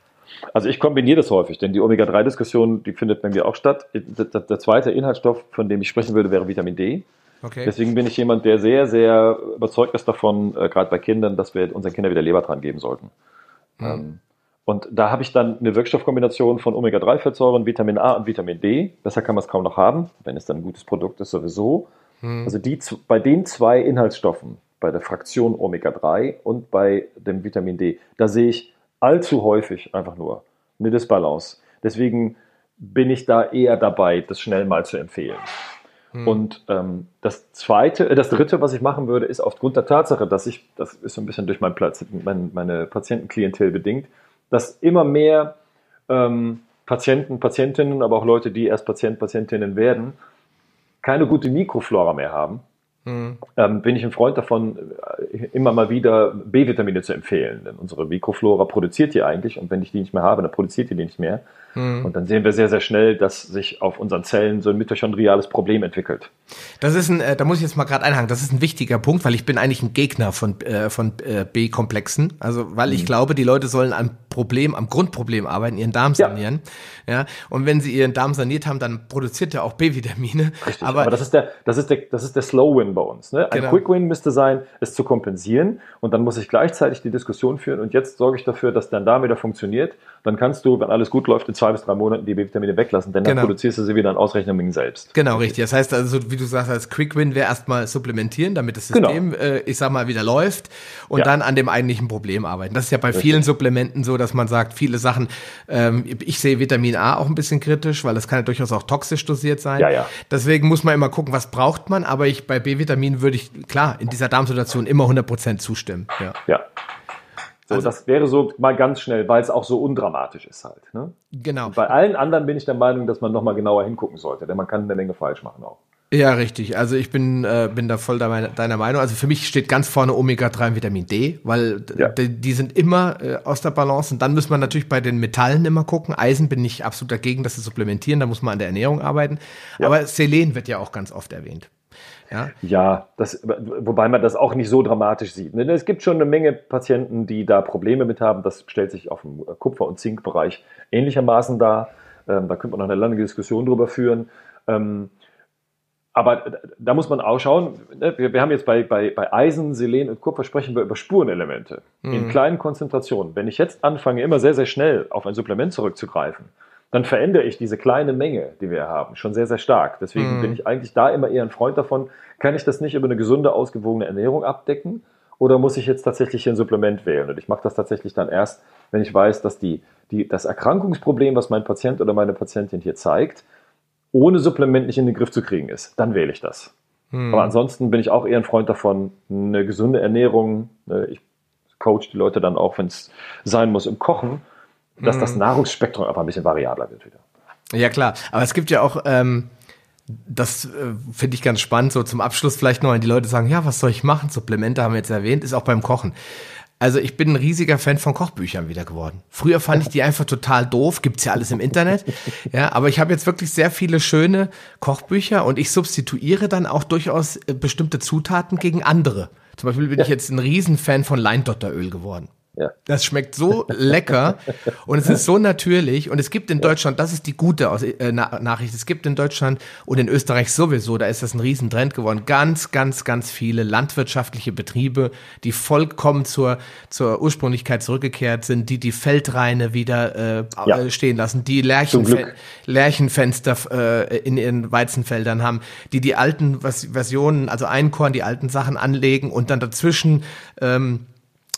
Also ich kombiniere das häufig, denn die Omega-3-Diskussion, die findet bei mir auch statt. Der zweite Inhaltsstoff, von dem ich sprechen würde, wäre Vitamin D. Okay. Deswegen bin ich jemand, der sehr, sehr überzeugt ist davon, äh, gerade bei Kindern, dass wir unseren Kindern wieder Leber dran geben sollten. Mhm. Ähm, und da habe ich dann eine Wirkstoffkombination von Omega-3-Fettsäuren, Vitamin A und Vitamin D. Besser kann man es kaum noch haben, wenn es dann ein gutes Produkt ist sowieso. Hm. Also die, bei den zwei Inhaltsstoffen, bei der Fraktion Omega-3 und bei dem Vitamin D, da sehe ich allzu häufig einfach nur eine Disbalance. Deswegen bin ich da eher dabei, das schnell mal zu empfehlen. Hm. Und ähm, das zweite, äh, das dritte, was ich machen würde, ist aufgrund der Tatsache, dass ich, das ist so ein bisschen durch mein Platz, mein, meine Patientenklientel bedingt, dass immer mehr ähm, Patienten, Patientinnen, aber auch Leute, die erst Patient, Patientinnen werden, keine gute Mikroflora mehr haben. Mhm. Ähm, bin ich ein Freund davon, äh, immer mal wieder B-Vitamine zu empfehlen. Denn unsere Mikroflora produziert die eigentlich und wenn ich die nicht mehr habe, dann produziert die die nicht mehr. Mhm. Und dann sehen wir sehr, sehr schnell, dass sich auf unseren Zellen so ein mitochondriales Problem entwickelt. Das ist ein, äh, da muss ich jetzt mal gerade einhaken, das ist ein wichtiger Punkt, weil ich bin eigentlich ein Gegner von, äh, von äh, B-Komplexen. Also weil ich mhm. glaube, die Leute sollen am Problem, am Grundproblem arbeiten, ihren Darm sanieren. Ja. ja. Und wenn sie ihren Darm saniert haben, dann produziert er auch B-Vitamine. Richtig, aber, aber, das ist der, das ist der, das ist der Slow Win bei uns. Ne? Ein genau. Quick Win müsste sein, es zu kompensieren und dann muss ich gleichzeitig die Diskussion führen und jetzt sorge ich dafür, dass dein Darm wieder funktioniert. Dann kannst du, wenn alles gut läuft, in zwei bis drei Monaten die B-Vitamine weglassen, denn dann genau. produzierst du sie wieder in Ausrechnungen selbst. Genau, richtig. Das heißt also, wie du sagst, als Quick Win wäre erstmal supplementieren, damit das System, genau. äh, ich sag mal, wieder läuft und ja. dann an dem eigentlichen Problem arbeiten. Das ist ja bei richtig. vielen Supplementen so, dass man sagt, viele Sachen, ähm, ich sehe Vitamin A auch ein bisschen kritisch, weil das kann ja durchaus auch toxisch dosiert sein. Ja, ja. Deswegen muss man immer gucken, was braucht man, aber ich bei B-Vitamin würde ich, klar, in dieser Darmsituation immer 100% zustimmen. Ja. ja. So, also, das wäre so mal ganz schnell, weil es auch so undramatisch ist halt. Ne? Genau. Und bei allen anderen bin ich der Meinung, dass man nochmal genauer hingucken sollte, denn man kann eine Menge falsch machen auch. Ja, richtig. Also ich bin, äh, bin da voll deiner, Meinung. Also für mich steht ganz vorne Omega-3 und Vitamin D, weil ja. die, die, sind immer äh, aus der Balance. Und dann muss man natürlich bei den Metallen immer gucken. Eisen bin ich absolut dagegen, dass sie supplementieren, da muss man an der Ernährung arbeiten. Ja. Aber Selen wird ja auch ganz oft erwähnt. Ja, ja das, wobei man das auch nicht so dramatisch sieht. Ne? Es gibt schon eine Menge Patienten, die da Probleme mit haben. Das stellt sich auf dem Kupfer- und Zinkbereich ähnlichermaßen dar. Ähm, da könnte man noch eine lange Diskussion drüber führen. Ähm, aber da muss man auch schauen, ne, wir, wir haben jetzt bei, bei, bei Eisen, Selen und Kupfer sprechen wir über Spurenelemente mhm. in kleinen Konzentrationen. Wenn ich jetzt anfange, immer sehr, sehr schnell auf ein Supplement zurückzugreifen, dann verändere ich diese kleine Menge, die wir haben, schon sehr, sehr stark. Deswegen mhm. bin ich eigentlich da immer eher ein Freund davon, kann ich das nicht über eine gesunde, ausgewogene Ernährung abdecken oder muss ich jetzt tatsächlich hier ein Supplement wählen? Und ich mache das tatsächlich dann erst, wenn ich weiß, dass die, die, das Erkrankungsproblem, was mein Patient oder meine Patientin hier zeigt, ohne Supplement nicht in den Griff zu kriegen ist. Dann wähle ich das. Mhm. Aber ansonsten bin ich auch eher ein Freund davon, eine gesunde Ernährung, ne, ich coach die Leute dann auch, wenn es sein muss, im Kochen, dass das mhm. Nahrungsspektrum einfach ein bisschen variabler wird wieder. Ja, klar. Aber es gibt ja auch, ähm, das äh, finde ich ganz spannend, so zum Abschluss vielleicht noch, wenn die Leute sagen, ja, was soll ich machen? Supplemente haben wir jetzt erwähnt, ist auch beim Kochen. Also ich bin ein riesiger Fan von Kochbüchern wieder geworden. Früher fand ich die einfach total doof, gibt's ja alles im Internet. Ja, aber ich habe jetzt wirklich sehr viele schöne Kochbücher und ich substituiere dann auch durchaus äh, bestimmte Zutaten gegen andere. Zum Beispiel bin ja. ich jetzt ein Riesenfan von Leindotteröl geworden. Ja. Das schmeckt so lecker und es ist so natürlich und es gibt in Deutschland, das ist die gute äh, Nachricht, es gibt in Deutschland und in Österreich sowieso, da ist das ein Riesentrend geworden, ganz, ganz, ganz viele landwirtschaftliche Betriebe, die vollkommen zur, zur Ursprünglichkeit zurückgekehrt sind, die die Feldreine wieder äh, ja. Äh, stehen lassen, die Lärchenfe Lärchenfenster äh, in ihren Weizenfeldern haben, die die alten Versionen, also Einkorn, die alten Sachen anlegen und dann dazwischen ähm,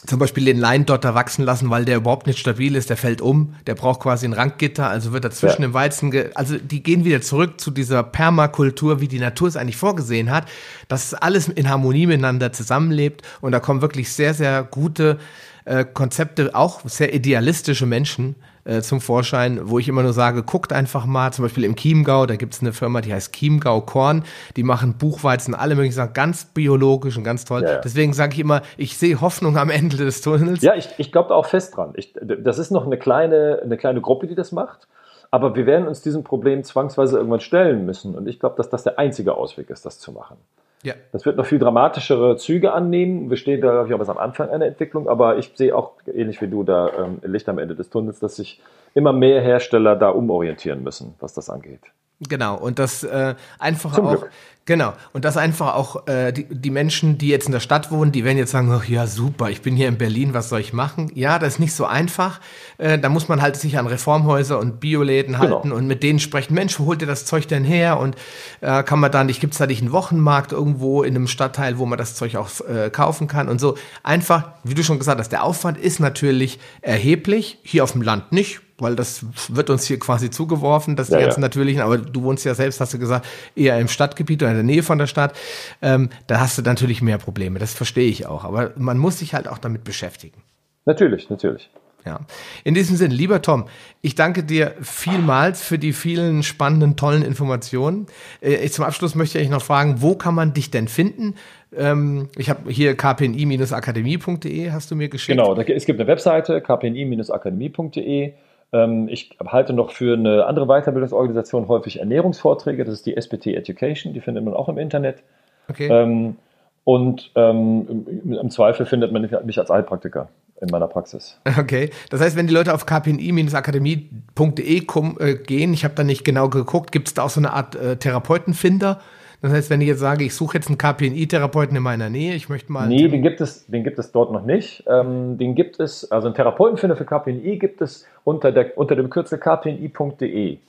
zum Beispiel den Leindotter wachsen lassen, weil der überhaupt nicht stabil ist, der fällt um, der braucht quasi ein Randgitter, also wird dazwischen ja. im Weizen, also die gehen wieder zurück zu dieser Permakultur, wie die Natur es eigentlich vorgesehen hat, dass alles in Harmonie miteinander zusammenlebt und da kommen wirklich sehr, sehr gute äh, Konzepte, auch sehr idealistische Menschen äh, zum Vorschein, wo ich immer nur sage, guckt einfach mal, zum Beispiel im Chiemgau, da gibt es eine Firma, die heißt Chiemgau Korn, die machen Buchweizen, alle möglichen Sachen, ganz biologisch und ganz toll. Ja, ja. Deswegen sage ich immer, ich sehe Hoffnung am Ende des Tunnels. Ja, ich, ich glaube da auch fest dran. Ich, das ist noch eine kleine, eine kleine Gruppe, die das macht. Aber wir werden uns diesem Problem zwangsweise irgendwann stellen müssen. Und ich glaube, dass das der einzige Ausweg ist, das zu machen. Ja. Das wird noch viel dramatischere Züge annehmen. Wir stehen da, glaube ich, auch am Anfang einer Entwicklung, aber ich sehe auch, ähnlich wie du, da ähm, Licht am Ende des Tunnels, dass sich immer mehr Hersteller da umorientieren müssen, was das angeht. Genau, und das äh, einfach Zum auch, Glück. genau, und das einfach auch äh, die, die Menschen, die jetzt in der Stadt wohnen, die werden jetzt sagen, ach ja, super, ich bin hier in Berlin, was soll ich machen? Ja, das ist nicht so einfach. Äh, da muss man halt sich an Reformhäuser und Bioläden genau. halten und mit denen sprechen, Mensch, wo holt ihr das Zeug denn her? Und äh, kann man da nicht, gibt's da nicht einen Wochenmarkt irgendwo in einem Stadtteil, wo man das Zeug auch äh, kaufen kann und so. Einfach, wie du schon gesagt hast, der Aufwand ist natürlich erheblich, hier auf dem Land nicht weil das wird uns hier quasi zugeworfen, das ja, die ganzen ja. natürlichen, aber du wohnst ja selbst, hast du gesagt, eher im Stadtgebiet oder in der Nähe von der Stadt, ähm, da hast du natürlich mehr Probleme, das verstehe ich auch, aber man muss sich halt auch damit beschäftigen. Natürlich, natürlich. Ja. In diesem Sinne, lieber Tom, ich danke dir vielmals für die vielen spannenden, tollen Informationen. Äh, zum Abschluss möchte ich noch fragen, wo kann man dich denn finden? Ähm, ich habe hier kpni-akademie.de, hast du mir geschickt. Genau, es gibt eine Webseite, kpni-akademie.de. Ähm, ich halte noch für eine andere Weiterbildungsorganisation häufig Ernährungsvorträge. Das ist die SPT Education. Die findet man auch im Internet. Okay. Ähm, und ähm, im Zweifel findet man mich als Heilpraktiker in meiner Praxis. Okay, das heißt, wenn die Leute auf kpni-akademie.de äh, gehen, ich habe da nicht genau geguckt, gibt es da auch so eine Art äh, Therapeutenfinder? Das heißt, wenn ich jetzt sage, ich suche jetzt einen KPNI-Therapeuten in meiner Nähe, ich möchte mal. Nee, den gibt es, den gibt es dort noch nicht. Ähm, den gibt es, also einen Therapeutenfinder für KPNI gibt es unter, der, unter dem Kürzel kpni.de.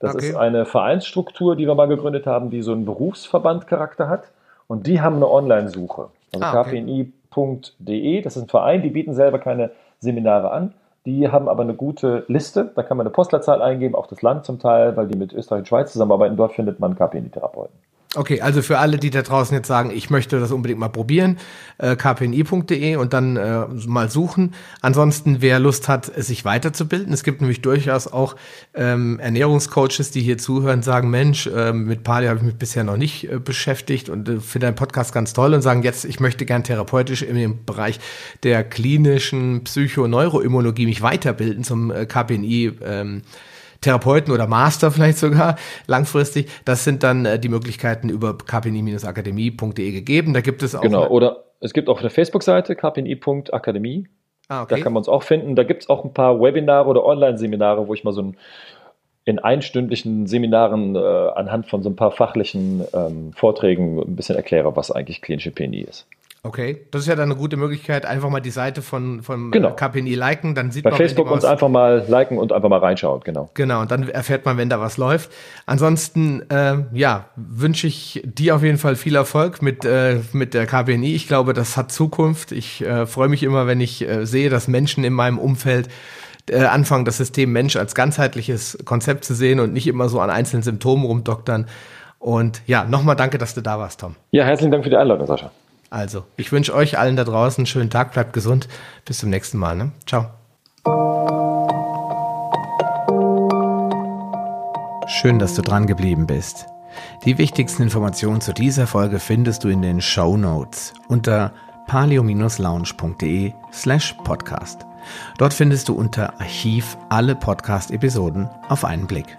Das okay. ist eine Vereinsstruktur, die wir mal gegründet haben, die so einen Berufsverbandcharakter hat. Und die haben eine Online-Suche. Also ah, okay. kpni.de, das ist ein Verein, die bieten selber keine Seminare an. Die haben aber eine gute Liste, da kann man eine Postleitzahl eingeben, auch das Land zum Teil, weil die mit Österreich und Schweiz zusammenarbeiten. Dort findet man KPNI-Therapeuten. Okay, also für alle, die da draußen jetzt sagen, ich möchte das unbedingt mal probieren, äh, kpni.de und dann äh, mal suchen. Ansonsten, wer Lust hat, sich weiterzubilden, es gibt nämlich durchaus auch ähm, Ernährungscoaches, die hier zuhören, sagen, Mensch, äh, mit Paleo habe ich mich bisher noch nicht äh, beschäftigt und äh, finde deinen Podcast ganz toll und sagen, jetzt, ich möchte gern therapeutisch im Bereich der klinischen Psychoneuroimmunologie mich weiterbilden zum äh, KPNI. Ähm, Therapeuten oder Master vielleicht sogar langfristig. Das sind dann äh, die Möglichkeiten über kpni-akademie.de gegeben. Da gibt es auch. Genau, oder es gibt auch eine Facebook-Seite kpni.akademie. Ah, okay. Da kann man uns auch finden. Da gibt es auch ein paar Webinare oder Online-Seminare, wo ich mal so ein in einstündlichen Seminaren äh, anhand von so ein paar fachlichen ähm, Vorträgen ein bisschen erkläre, was eigentlich klinische PNI ist. Okay, das ist ja dann eine gute Möglichkeit, einfach mal die Seite von, von genau. KPNI liken, dann sieht Bei man. Bei Facebook uns einfach mal liken und einfach mal reinschauen, genau. Genau, und dann erfährt man, wenn da was läuft. Ansonsten, äh, ja, wünsche ich dir auf jeden Fall viel Erfolg mit, äh, mit der KPNI. Ich glaube, das hat Zukunft. Ich äh, freue mich immer, wenn ich äh, sehe, dass Menschen in meinem Umfeld äh, anfangen, das System Mensch als ganzheitliches Konzept zu sehen und nicht immer so an einzelnen Symptomen rumdoktern. Und ja, nochmal danke, dass du da warst, Tom. Ja, herzlichen Dank für die Einladung, Sascha. Also, ich wünsche euch allen da draußen einen schönen Tag, bleibt gesund. Bis zum nächsten Mal. Ne? Ciao. Schön, dass du dran geblieben bist. Die wichtigsten Informationen zu dieser Folge findest du in den Show Notes unter palio-lounge.de slash podcast. Dort findest du unter Archiv alle Podcast-Episoden auf einen Blick